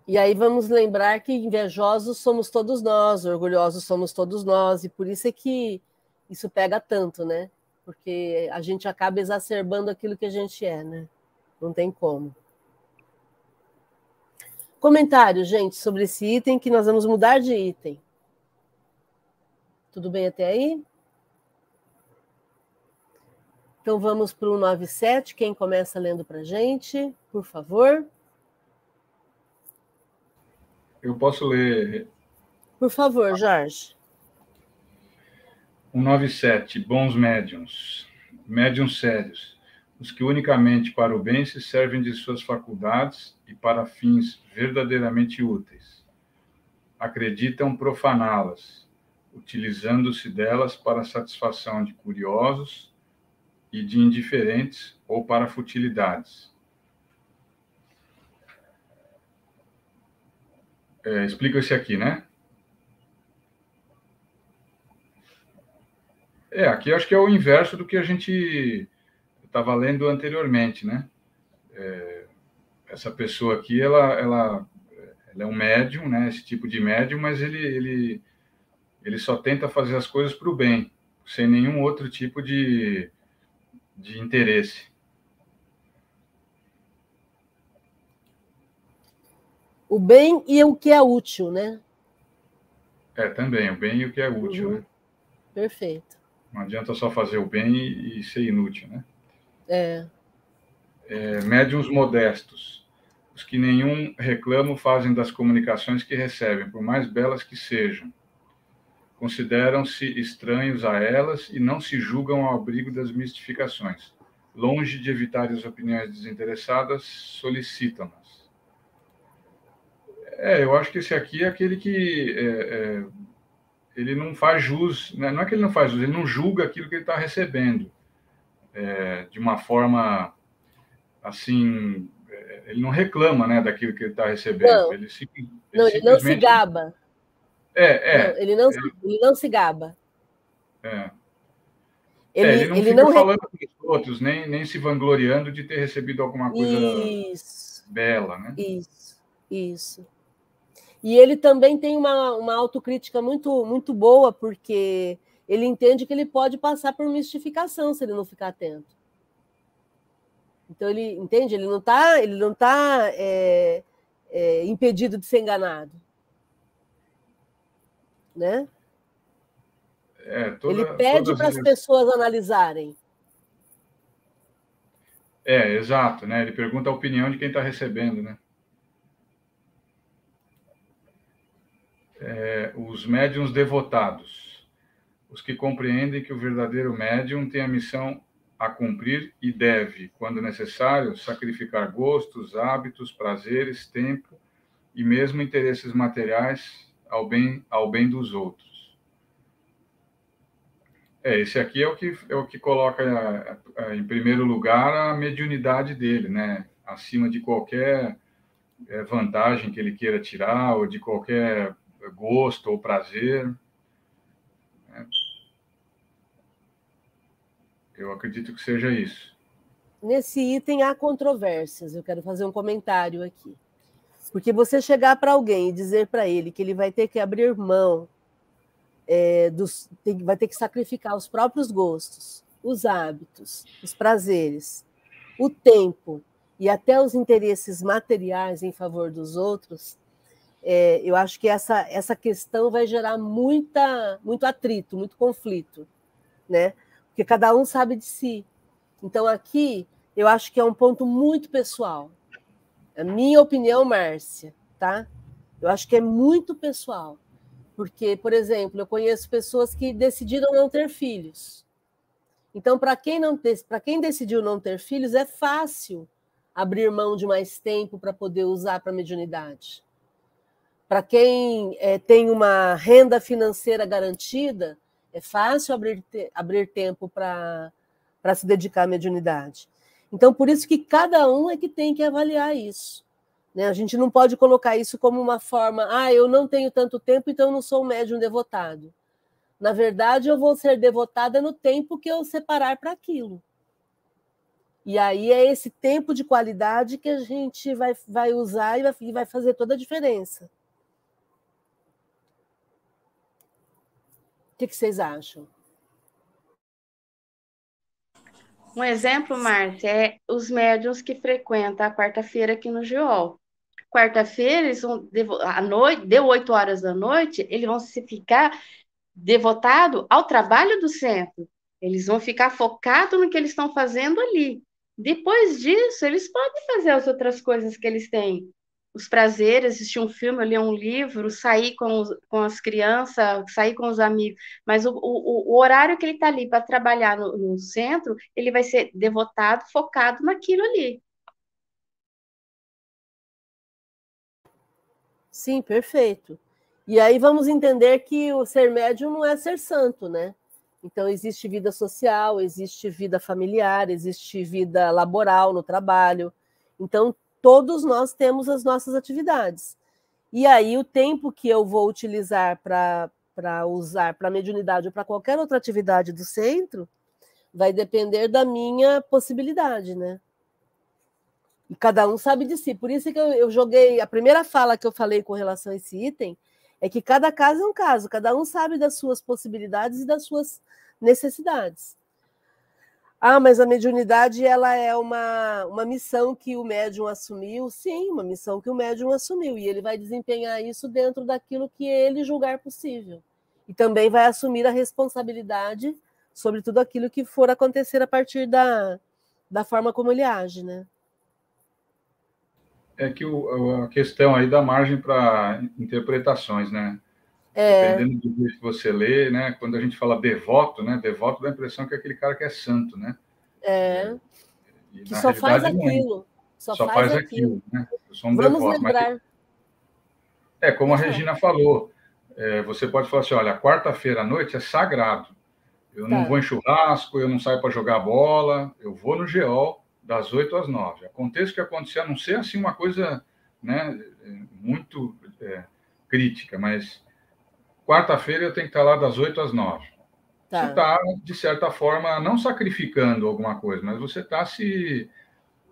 E aí vamos lembrar que invejosos somos todos nós, orgulhosos somos todos nós, e por isso é que isso pega tanto, né? Porque a gente acaba exacerbando aquilo que a gente é, né? Não tem como. Comentário, gente, sobre esse item que nós vamos mudar de item. Tudo bem até aí? Então vamos para o 97. Quem começa lendo para a gente, por favor? Eu posso ler. Por favor, Jorge. 197. Bons médiums. Médiums sérios os que unicamente para o bem se servem de suas faculdades e para fins verdadeiramente úteis. Acreditam profaná-las, utilizando-se delas para a satisfação de curiosos e de indiferentes ou para futilidades. É, explica esse aqui, né? É, aqui acho que é o inverso do que a gente estava lendo anteriormente, né? É, essa pessoa aqui, ela, ela, ela é um médium, né? Esse tipo de médium, mas ele, ele, ele só tenta fazer as coisas para o bem, sem nenhum outro tipo de, de interesse. O bem e o que é útil, né? É, também, o bem e o que é útil, uhum. né? Perfeito. Não adianta só fazer o bem e, e ser inútil, né? É. é. Médiums modestos. Os que nenhum reclamo fazem das comunicações que recebem, por mais belas que sejam. Consideram-se estranhos a elas e não se julgam ao abrigo das mistificações. Longe de evitar as opiniões desinteressadas, solicitam-nas. É, eu acho que esse aqui é aquele que é, é, ele não faz jus, né? não é que ele não faz jus, ele não julga aquilo que ele está recebendo é, de uma forma assim, é, ele não reclama, né, daquilo que ele está recebendo. Não, ele, se, ele, não, ele não se gaba. É, é. Não, ele, não, ele... ele não se gaba. É. Ele, é, ele não ele fica não falando com os outros, nem, nem se vangloriando de ter recebido alguma coisa isso, bela, né? Isso, isso. E ele também tem uma, uma autocrítica muito, muito boa, porque ele entende que ele pode passar por mistificação se ele não ficar atento. Então ele entende, ele não está, ele não tá é, é, impedido de ser enganado, né? É, toda, ele pede para as as... pessoas analisarem. É, exato, né? Ele pergunta a opinião de quem está recebendo, né? É, os médiums devotados os que compreendem que o verdadeiro médium tem a missão a cumprir e deve, quando necessário, sacrificar gostos, hábitos, prazeres, tempo e mesmo interesses materiais ao bem, ao bem dos outros. É, esse aqui é o que, é o que coloca é, é, em primeiro lugar a mediunidade dele, né? Acima de qualquer é, vantagem que ele queira tirar ou de qualquer gosto ou prazer. Eu acredito que seja isso. Nesse item há controvérsias. Eu quero fazer um comentário aqui. Porque você chegar para alguém e dizer para ele que ele vai ter que abrir mão, é, dos, tem, vai ter que sacrificar os próprios gostos, os hábitos, os prazeres, o tempo e até os interesses materiais em favor dos outros, é, eu acho que essa, essa questão vai gerar muita, muito atrito, muito conflito, né? Porque cada um sabe de si. Então, aqui, eu acho que é um ponto muito pessoal. A minha opinião, Márcia, tá? Eu acho que é muito pessoal. Porque, por exemplo, eu conheço pessoas que decidiram não ter filhos. Então, para quem não quem decidiu não ter filhos, é fácil abrir mão de mais tempo para poder usar para mediunidade. Para quem é, tem uma renda financeira garantida, é fácil abrir, abrir tempo para se dedicar à mediunidade. Então, por isso que cada um é que tem que avaliar isso. Né? A gente não pode colocar isso como uma forma, ah, eu não tenho tanto tempo, então eu não sou um médium devotado. Na verdade, eu vou ser devotada no tempo que eu separar para aquilo. E aí é esse tempo de qualidade que a gente vai, vai usar e vai, e vai fazer toda a diferença. Que, que vocês acham? Um exemplo, Márcia, é os médiums que frequentam a quarta-feira aqui no Geol. Quarta-feira, eles noite, deu 8 horas da noite, eles vão se ficar devotados ao trabalho do centro. Eles vão ficar focados no que eles estão fazendo ali. Depois disso, eles podem fazer as outras coisas que eles têm os prazeres, assistir um filme, ler um livro, sair com, os, com as crianças, sair com os amigos, mas o, o, o horário que ele está ali para trabalhar no, no, centro, ele vai ser devotado, focado naquilo ali. Sim, perfeito. E aí vamos entender que o ser médium não é ser santo, né? Então existe vida social, existe vida familiar, existe vida laboral no trabalho. Então todos nós temos as nossas atividades. E aí, o tempo que eu vou utilizar para usar para mediunidade ou para qualquer outra atividade do centro vai depender da minha possibilidade, né? E cada um sabe de si. Por isso que eu, eu joguei. A primeira fala que eu falei com relação a esse item é que cada caso é um caso, cada um sabe das suas possibilidades e das suas necessidades. Ah, mas a mediunidade ela é uma, uma missão que o médium assumiu. Sim, uma missão que o médium assumiu. E ele vai desempenhar isso dentro daquilo que ele julgar possível. E também vai assumir a responsabilidade sobre tudo aquilo que for acontecer a partir da, da forma como ele age, né? É que o, a questão aí dá margem para interpretações, né? É. Dependendo do que você lê, né? Quando a gente fala devoto, né? Devoto dá a impressão que é aquele cara que é santo, né? É. E, que só faz é. aquilo. Só, só faz, faz, aquilo, né? Eu sou um Vamos devoto. Lembrar. Mas... É, como a Regina falou, é, você pode falar assim: olha, quarta-feira à noite é sagrado. Eu tá. não vou em churrasco, eu não saio para jogar bola, eu vou no geol das 8 às 9. Aconteça o que acontecer, a não ser assim uma coisa né, muito é, crítica, mas quarta-feira eu tenho que estar lá das 8 às 9. Tá. Você está, de certa forma, não sacrificando alguma coisa, mas você está se.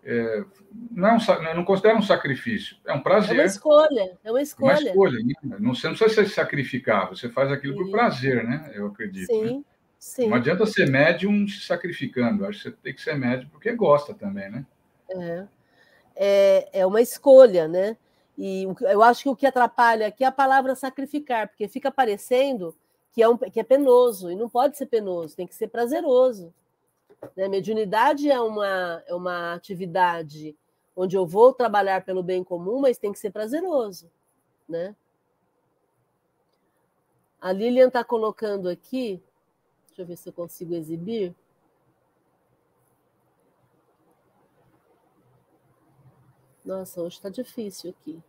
É, não, não considero um sacrifício, é um prazer. É uma escolha, é uma escolha. Uma escolha, né? não, você não precisa se sacrificar, você faz aquilo sim. por prazer, né? Eu acredito. Sim, né? sim. Não adianta ser médium se sacrificando, acho que você tem que ser médium porque gosta também, né? É, é, é uma escolha, né? E eu acho que o que atrapalha aqui é a palavra sacrificar, porque fica parecendo que é, um, que é penoso, e não pode ser penoso, tem que ser prazeroso. Né? Mediunidade é uma, é uma atividade onde eu vou trabalhar pelo bem comum, mas tem que ser prazeroso. Né? A Lilian está colocando aqui, deixa eu ver se eu consigo exibir. Nossa, hoje está difícil aqui.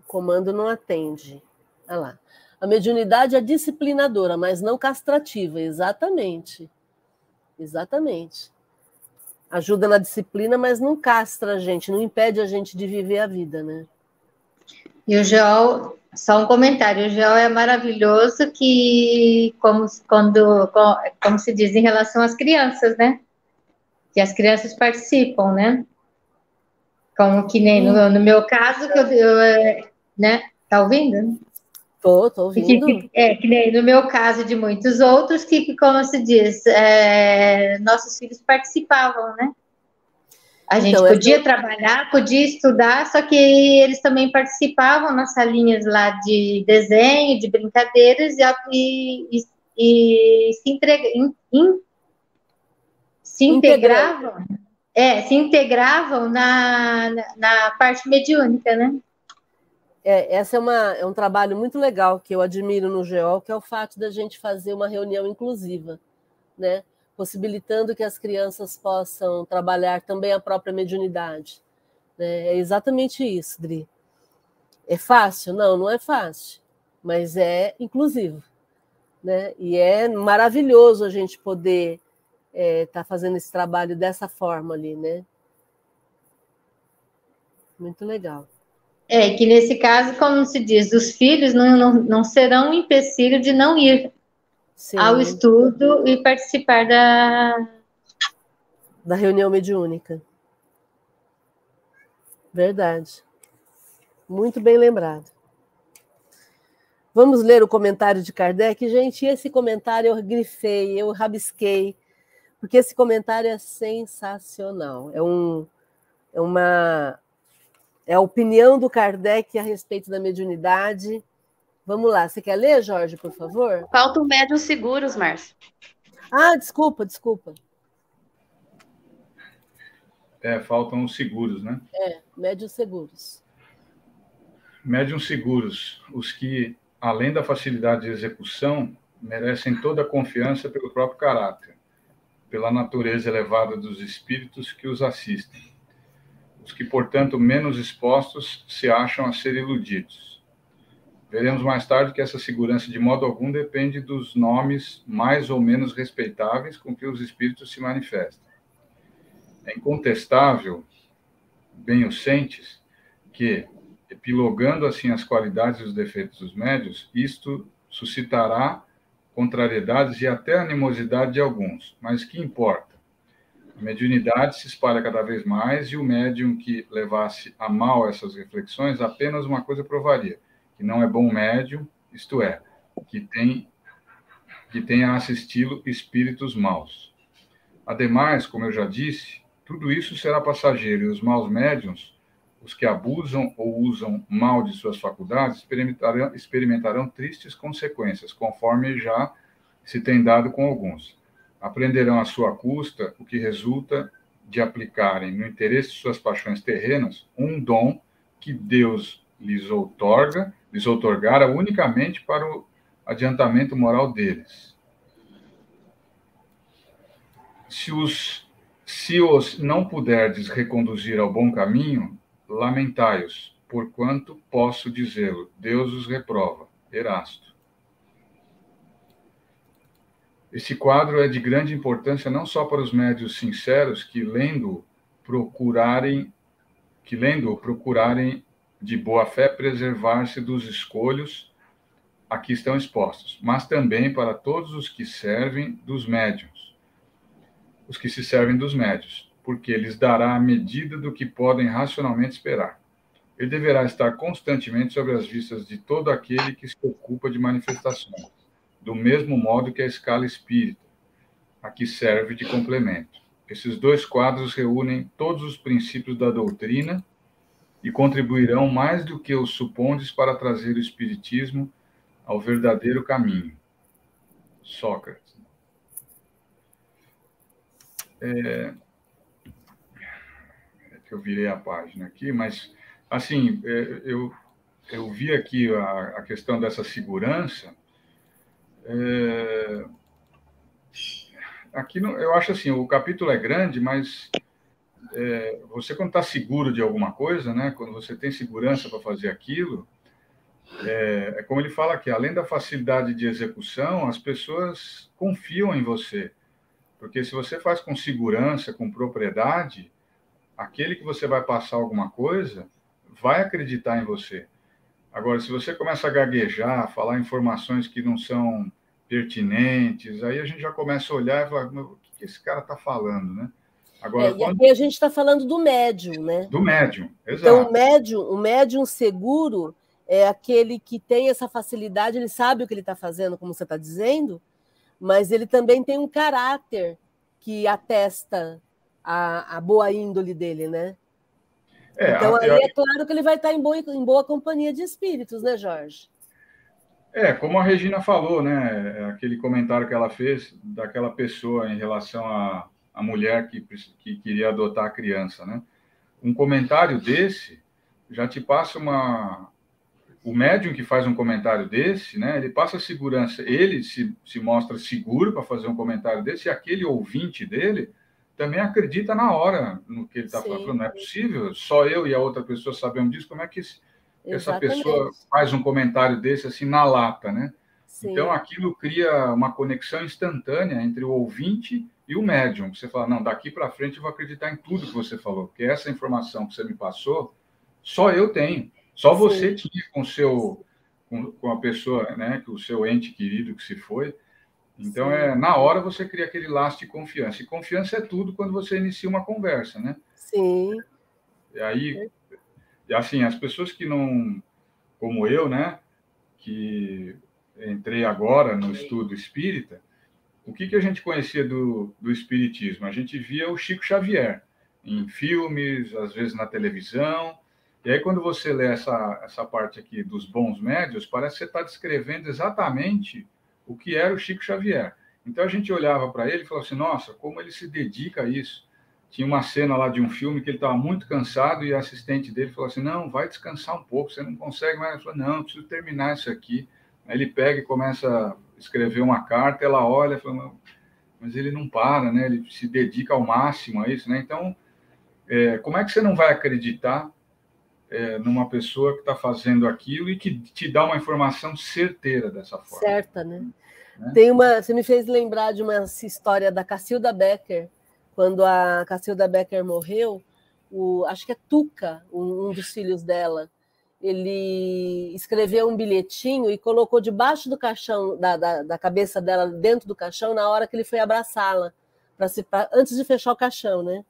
O comando não atende. Olha lá. A mediunidade é disciplinadora, mas não castrativa. Exatamente. Exatamente. Ajuda na disciplina, mas não castra a gente, não impede a gente de viver a vida, né? E o Joel, só um comentário, o Joel é maravilhoso que, como, quando, como se diz em relação às crianças, né? Que as crianças participam, né? Como que nem no, no meu caso, que eu, eu, né? Tá ouvindo? Tô, tô ouvindo. Que, é, que nem no meu caso de muitos outros, que, como se diz, é, nossos filhos participavam, né? A gente então, podia eu... trabalhar, podia estudar, só que eles também participavam nas salinhas lá de desenho, de brincadeiras, e, e, e se, entrega, in, in, se integravam, é, se integravam na, na, parte mediúnica, né? É, essa é, uma, é um trabalho muito legal que eu admiro no GEOL, que é o fato da gente fazer uma reunião inclusiva, né? possibilitando que as crianças possam trabalhar também a própria mediunidade. Né? É exatamente isso, Dri. É fácil? Não, não é fácil, mas é inclusivo. Né? E é maravilhoso a gente poder estar é, tá fazendo esse trabalho dessa forma ali, né? Muito legal. É, que nesse caso, como se diz, os filhos não, não, não serão um empecilho de não ir Sim. ao estudo e participar da... Da reunião mediúnica. Verdade. Muito bem lembrado. Vamos ler o comentário de Kardec. Gente, esse comentário eu grifei, eu rabisquei, porque esse comentário é sensacional. É, um, é uma é a opinião do Kardec a respeito da mediunidade. Vamos lá, você quer ler, Jorge, por favor? Faltam médios seguros, Márcio. Ah, desculpa, desculpa. É, faltam os seguros, né? É, médios seguros. Médios seguros, os que, além da facilidade de execução, merecem toda a confiança pelo próprio caráter, pela natureza elevada dos espíritos que os assistem os que, portanto, menos expostos se acham a ser iludidos. Veremos mais tarde que essa segurança, de modo algum, depende dos nomes mais ou menos respeitáveis com que os espíritos se manifestam. É incontestável, bem os sentes, que, epilogando assim as qualidades e os defeitos dos médios, isto suscitará contrariedades e até animosidade de alguns. Mas que importa? A mediunidade se espalha cada vez mais e o médium que levasse a mal essas reflexões apenas uma coisa provaria, que não é bom médium, isto é, que tem que tenha assisti-lo espíritos maus. Ademais, como eu já disse, tudo isso será passageiro e os maus médiums, os que abusam ou usam mal de suas faculdades, experimentarão, experimentarão tristes consequências, conforme já se tem dado com alguns aprenderão à sua custa o que resulta de aplicarem, no interesse de suas paixões terrenas, um dom que Deus lhes outorga, lhes outorgara unicamente para o adiantamento moral deles. Se os, se os não puderdes reconduzir ao bom caminho, lamentai-os, porquanto posso dizê-lo, Deus os reprova. Erasto. Esse quadro é de grande importância não só para os médios sinceros que lendo procurarem que lendo procurarem de boa fé preservar-se dos escolhos a que estão expostos, mas também para todos os que servem dos médios, os que se servem dos médios, porque lhes dará a medida do que podem racionalmente esperar. Ele deverá estar constantemente sobre as vistas de todo aquele que se ocupa de manifestações do mesmo modo que a escala espírita, a que serve de complemento. Esses dois quadros reúnem todos os princípios da doutrina e contribuirão mais do que os supondes para trazer o espiritismo ao verdadeiro caminho. Sócrates. É, que eu virei a página aqui, mas assim é, eu eu vi aqui a, a questão dessa segurança é... Aqui eu acho assim, o capítulo é grande, mas é, você quando está seguro de alguma coisa, né? Quando você tem segurança para fazer aquilo, é, é, como ele fala aqui, além da facilidade de execução, as pessoas confiam em você. Porque se você faz com segurança, com propriedade, aquele que você vai passar alguma coisa vai acreditar em você. Agora, se você começa a gaguejar, falar informações que não são pertinentes, aí a gente já começa a olhar e falar, o que esse cara está falando, né? Agora, é, quando... E a gente está falando do médium, né? Do médium, exato. Então, o médium, o médium seguro é aquele que tem essa facilidade, ele sabe o que ele está fazendo, como você está dizendo, mas ele também tem um caráter que atesta a, a boa índole dele, né? É, então, aí é claro que ele vai estar em boa, em boa companhia de espíritos, né, Jorge? É, como a Regina falou, né? Aquele comentário que ela fez daquela pessoa em relação à, à mulher que, que queria adotar a criança, né? Um comentário desse já te passa uma. O médium que faz um comentário desse, né? Ele passa segurança, ele se, se mostra seguro para fazer um comentário desse, e aquele ouvinte dele também acredita na hora no que ele está falando. Não é possível, só eu e a outra pessoa sabemos disso. Como é que essa pessoa faz um comentário desse assim na lata, né? Sim. Então aquilo cria uma conexão instantânea entre o ouvinte e o médium. Você fala, não, daqui para frente eu vou acreditar em tudo que você falou, porque essa informação que você me passou, só eu tenho, só você Sim. tinha com seu com, com a pessoa, né, que o seu ente querido que se foi. Então, Sim. é na hora você cria aquele laço de confiança. E confiança é tudo quando você inicia uma conversa, né? Sim. E aí, assim, as pessoas que não, como eu, né, que entrei agora no estudo espírita, o que, que a gente conhecia do, do espiritismo? A gente via o Chico Xavier em filmes, às vezes na televisão. E aí, quando você lê essa, essa parte aqui dos bons médios, parece que você está descrevendo exatamente o que era o Chico Xavier. Então a gente olhava para ele e falava assim: nossa, como ele se dedica a isso. Tinha uma cena lá de um filme que ele estava muito cansado e a assistente dele falou assim: não, vai descansar um pouco, você não consegue mais. Ele falou: não, preciso terminar isso aqui. Aí ele pega e começa a escrever uma carta, ela olha fala: mas ele não para, né? Ele se dedica ao máximo a isso, né? Então, é, como é que você não vai acreditar é, numa pessoa que está fazendo aquilo e que te dá uma informação certeira dessa forma. Certa, né? né? Tem uma, você me fez lembrar de uma história da Cacilda Becker, quando a Cacilda Becker morreu, o, acho que é Tuca, um, um dos filhos dela, ele escreveu um bilhetinho e colocou debaixo do caixão, da, da, da cabeça dela, dentro do caixão, na hora que ele foi abraçá-la, antes de fechar o caixão, né?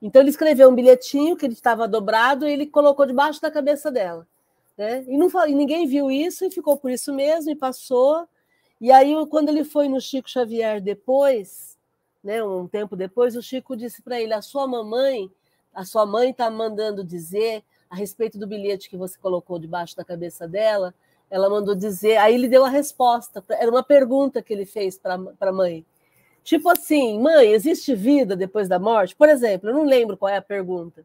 Então ele escreveu um bilhetinho que ele estava dobrado e ele colocou debaixo da cabeça dela. Né? E, não, e ninguém viu isso e ficou por isso mesmo e passou. E aí, quando ele foi no Chico Xavier depois, né, um tempo depois, o Chico disse para ele: a sua mamãe, a sua mãe está mandando dizer a respeito do bilhete que você colocou debaixo da cabeça dela. Ela mandou dizer, aí ele deu a resposta. Era uma pergunta que ele fez para a mãe. Tipo assim, mãe, existe vida depois da morte? Por exemplo, eu não lembro qual é a pergunta,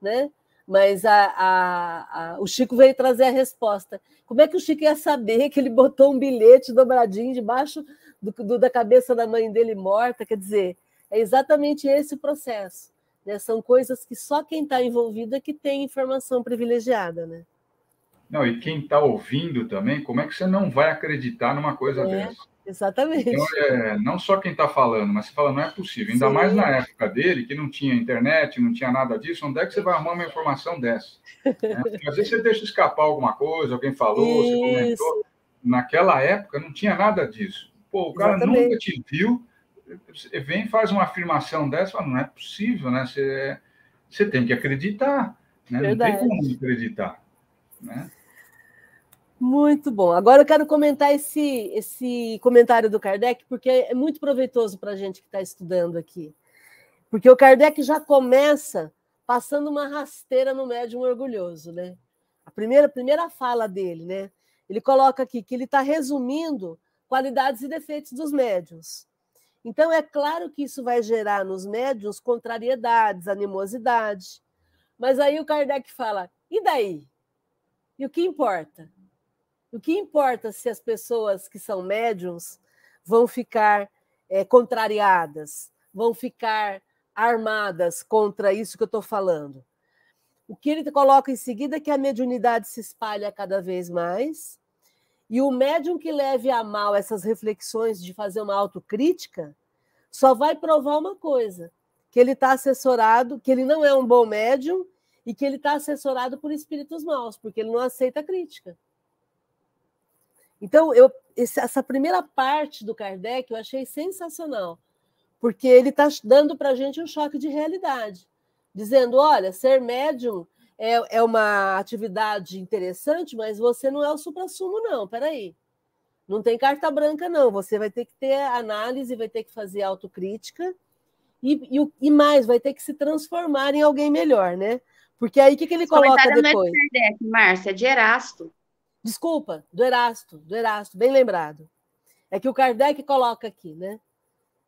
né? Mas a, a, a, o Chico veio trazer a resposta. Como é que o Chico ia saber que ele botou um bilhete dobradinho debaixo do, do, da cabeça da mãe dele morta? Quer dizer, é exatamente esse o processo. Né? São coisas que só quem está envolvido é que tem informação privilegiada, né? Não, e quem está ouvindo também, como é que você não vai acreditar numa coisa é. dessa? Exatamente. Então, é, não só quem está falando, mas você fala, não é possível. Ainda Sim. mais na época dele, que não tinha internet, não tinha nada disso, onde é que você vai arrumar uma informação dessa? Né? Às vezes você deixa escapar alguma coisa, alguém falou, Isso. você comentou. Naquela época não tinha nada disso. Pô, o cara Exatamente. nunca te viu, vem e faz uma afirmação dessa, fala, não é possível, né? Você, você tem que acreditar, né? Não tem como acreditar, né? Muito bom. Agora eu quero comentar esse, esse comentário do Kardec, porque é muito proveitoso para a gente que está estudando aqui. Porque o Kardec já começa passando uma rasteira no médium orgulhoso, né? A primeira, primeira fala dele, né? Ele coloca aqui que ele está resumindo qualidades e defeitos dos médiums. Então, é claro que isso vai gerar nos médiums contrariedades, animosidade. Mas aí o Kardec fala: e daí? E o que importa? O que importa se as pessoas que são médiums vão ficar é, contrariadas, vão ficar armadas contra isso que eu estou falando. O que ele coloca em seguida é que a mediunidade se espalha cada vez mais, e o médium que leve a mal essas reflexões de fazer uma autocrítica só vai provar uma coisa: que ele está assessorado, que ele não é um bom médium e que ele está assessorado por espíritos maus, porque ele não aceita crítica. Então, eu, essa primeira parte do Kardec eu achei sensacional, porque ele está dando para a gente um choque de realidade, dizendo: olha, ser médium é, é uma atividade interessante, mas você não é o supra-sumo, não, peraí. Não tem carta branca, não. Você vai ter que ter análise, vai ter que fazer autocrítica e, e, e mais, vai ter que se transformar em alguém melhor, né? Porque aí o que, que ele coloca depois? Não é de Kardec, Márcia, é de Erasto. Desculpa, do Erasto, do Erasto, bem lembrado. É que o Kardec coloca aqui, né?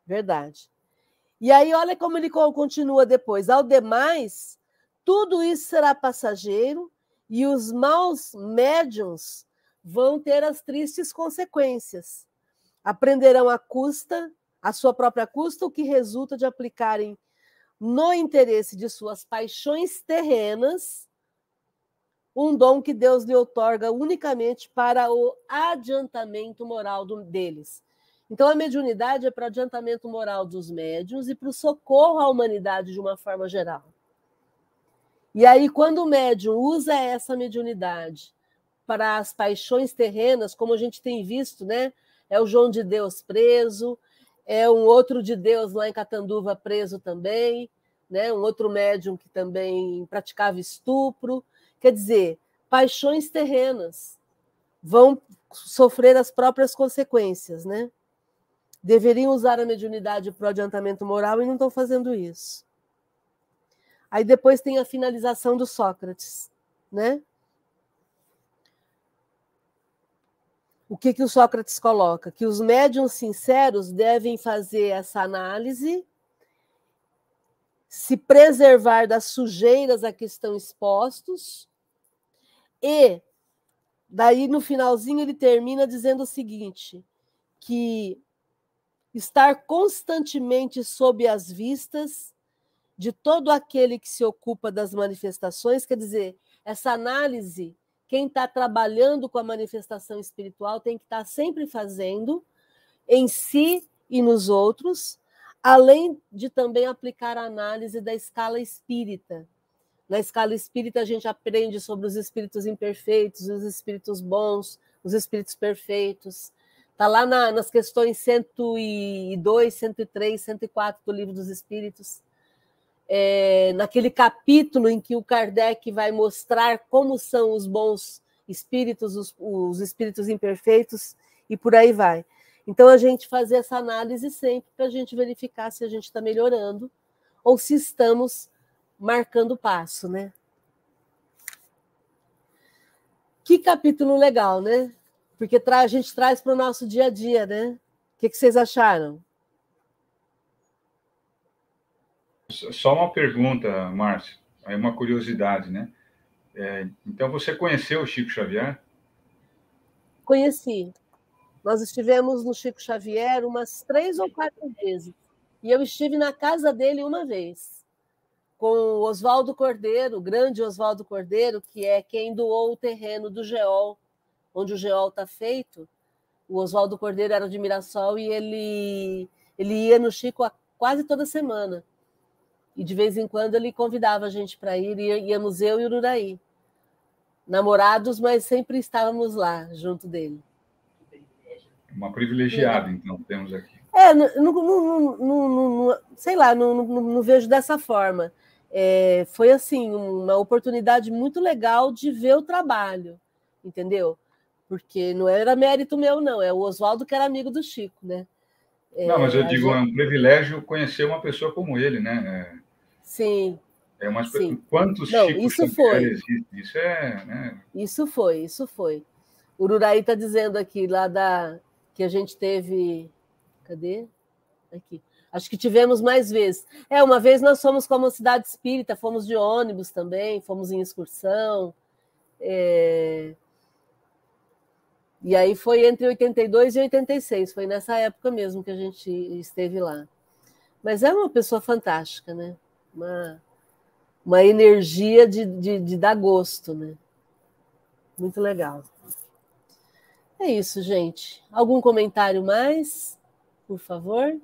Verdade. E aí, olha como ele continua depois. Ao demais, tudo isso será passageiro e os maus médiums vão ter as tristes consequências. Aprenderão à custa, à sua própria custa, o que resulta de aplicarem no interesse de suas paixões terrenas um dom que Deus lhe outorga unicamente para o adiantamento moral do, deles. Então, a mediunidade é para o adiantamento moral dos médiuns e para o socorro à humanidade de uma forma geral. E aí, quando o médium usa essa mediunidade para as paixões terrenas, como a gente tem visto, né? É o João de Deus preso, é um outro de Deus lá em Catanduva preso também, né? Um outro médium que também praticava estupro. Quer dizer, paixões terrenas vão sofrer as próprias consequências, né? Deveriam usar a mediunidade para o adiantamento moral e não estão fazendo isso. Aí depois tem a finalização do Sócrates, né? O que, que o Sócrates coloca? Que os médiums sinceros devem fazer essa análise, se preservar das sujeiras a que estão expostos, e daí no finalzinho ele termina dizendo o seguinte: que estar constantemente sob as vistas de todo aquele que se ocupa das manifestações, quer dizer, essa análise, quem está trabalhando com a manifestação espiritual tem que estar tá sempre fazendo em si e nos outros, além de também aplicar a análise da escala espírita, na escala espírita, a gente aprende sobre os espíritos imperfeitos, os espíritos bons, os espíritos perfeitos. Está lá na, nas questões 102, 103, 104 do Livro dos Espíritos. É, naquele capítulo em que o Kardec vai mostrar como são os bons espíritos, os, os espíritos imperfeitos, e por aí vai. Então, a gente fazer essa análise sempre para a gente verificar se a gente está melhorando ou se estamos marcando passo, né? Que capítulo legal, né? Porque a gente traz para o nosso dia a dia, né? O que, que vocês acharam? Só uma pergunta, Márcio, é uma curiosidade, né? É, então, você conheceu o Chico Xavier? Conheci. Nós estivemos no Chico Xavier umas três ou quatro vezes. E eu estive na casa dele uma vez com o Oswaldo Cordeiro, o grande Oswaldo Cordeiro, que é quem doou o terreno do Geol, onde o Geol está feito. O Oswaldo Cordeiro era de Mirassol e ele, ele ia no Chico quase toda semana. E de vez em quando ele convidava a gente para ir, e íamos eu e o. Namorados, mas sempre estávamos lá, junto dele. Uma privilegiada, então, temos aqui. É, não, não, não, sei lá, não, vejo dessa forma é, foi assim uma oportunidade muito legal de ver o trabalho, entendeu? Porque não era mérito meu, não, é o Oswaldo que era amigo do Chico, né? É, não, mas eu digo, gente... é um privilégio conhecer uma pessoa como ele, né? É, sim. É uma sim. quantos não, isso foi. Existem? Isso é, né? Isso foi, isso foi. O Ururaí está dizendo aqui lá da que a gente teve, cadê? Aqui Acho que tivemos mais vezes. É, uma vez nós fomos como cidade espírita, fomos de ônibus também, fomos em excursão. É... E aí foi entre 82 e 86, foi nessa época mesmo que a gente esteve lá. Mas é uma pessoa fantástica, né? Uma, uma energia de, de, de dar gosto, né? Muito legal. É isso, gente. Algum comentário mais, por favor?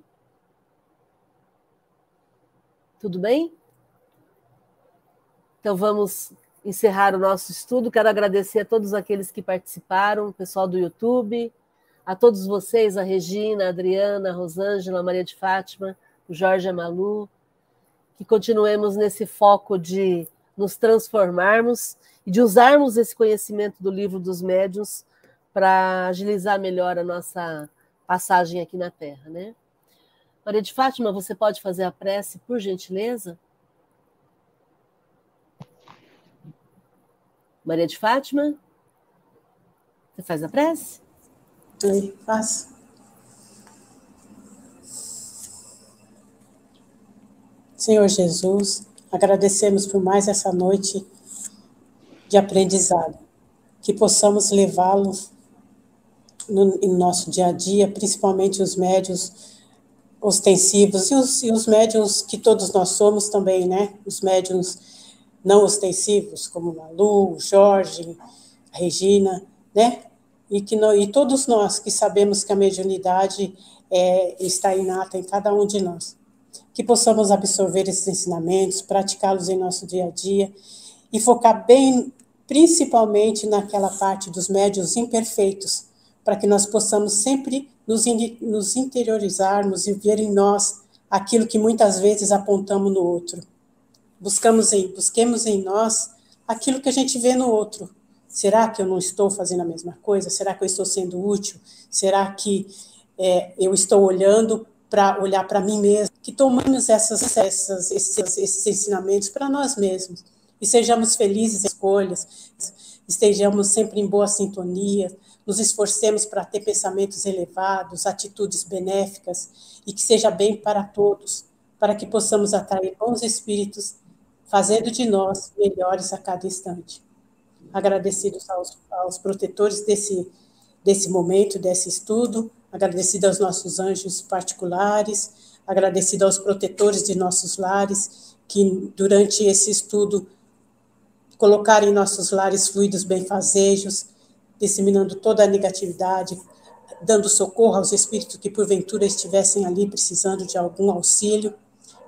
Tudo bem? Então vamos encerrar o nosso estudo. Quero agradecer a todos aqueles que participaram, o pessoal do YouTube, a todos vocês, a Regina, a Adriana, a Rosângela, a Maria de Fátima, o Jorge Amalu, que continuemos nesse foco de nos transformarmos e de usarmos esse conhecimento do livro dos médiuns para agilizar melhor a nossa passagem aqui na Terra, né? Maria de Fátima, você pode fazer a prece, por gentileza? Maria de Fátima? Você faz a prece? Oi, faço. Senhor Jesus, agradecemos por mais essa noite de aprendizado, que possamos levá-lo no, no, nosso dia a dia, principalmente os médios ostensivos e os, e os médios que todos nós somos também, né? Os médios não ostensivos, como Malu, Jorge, a Regina, né? E, que no, e todos nós que sabemos que a mediunidade é, está inata em cada um de nós. Que possamos absorver esses ensinamentos, praticá-los em nosso dia a dia e focar bem, principalmente naquela parte dos médios imperfeitos, para que nós possamos sempre nos, nos interiorizarmos e ver em nós aquilo que muitas vezes apontamos no outro buscamos em, busquemos em nós aquilo que a gente vê no outro. Será que eu não estou fazendo a mesma coisa? Será que eu estou sendo útil? Será que é, eu estou olhando para olhar para mim mesmo? Que tomamos essas, essas, esses, esses ensinamentos para nós mesmos e sejamos felizes em escolhas, estejamos sempre em boa sintonia, nos esforcemos para ter pensamentos elevados, atitudes benéficas e que seja bem para todos, para que possamos atrair bons espíritos fazendo de nós melhores a cada instante. Agradecidos aos, aos protetores desse, desse momento, desse estudo, agradecido aos nossos anjos particulares, agradecido aos protetores de nossos lares, que durante esse estudo colocaram em nossos lares fluidos benfazejos, disseminando toda a negatividade, dando socorro aos espíritos que porventura estivessem ali precisando de algum auxílio,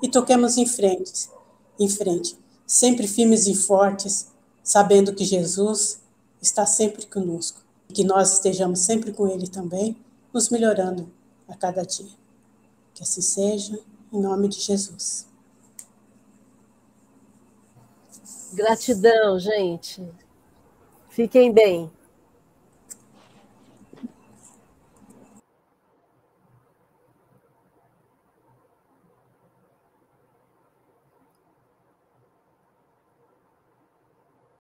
e toquemos em frente, em frente, sempre firmes e fortes, sabendo que Jesus está sempre conosco, que nós estejamos sempre com Ele também, nos melhorando a cada dia. Que assim seja, em nome de Jesus. Gratidão, gente. Fiquem bem.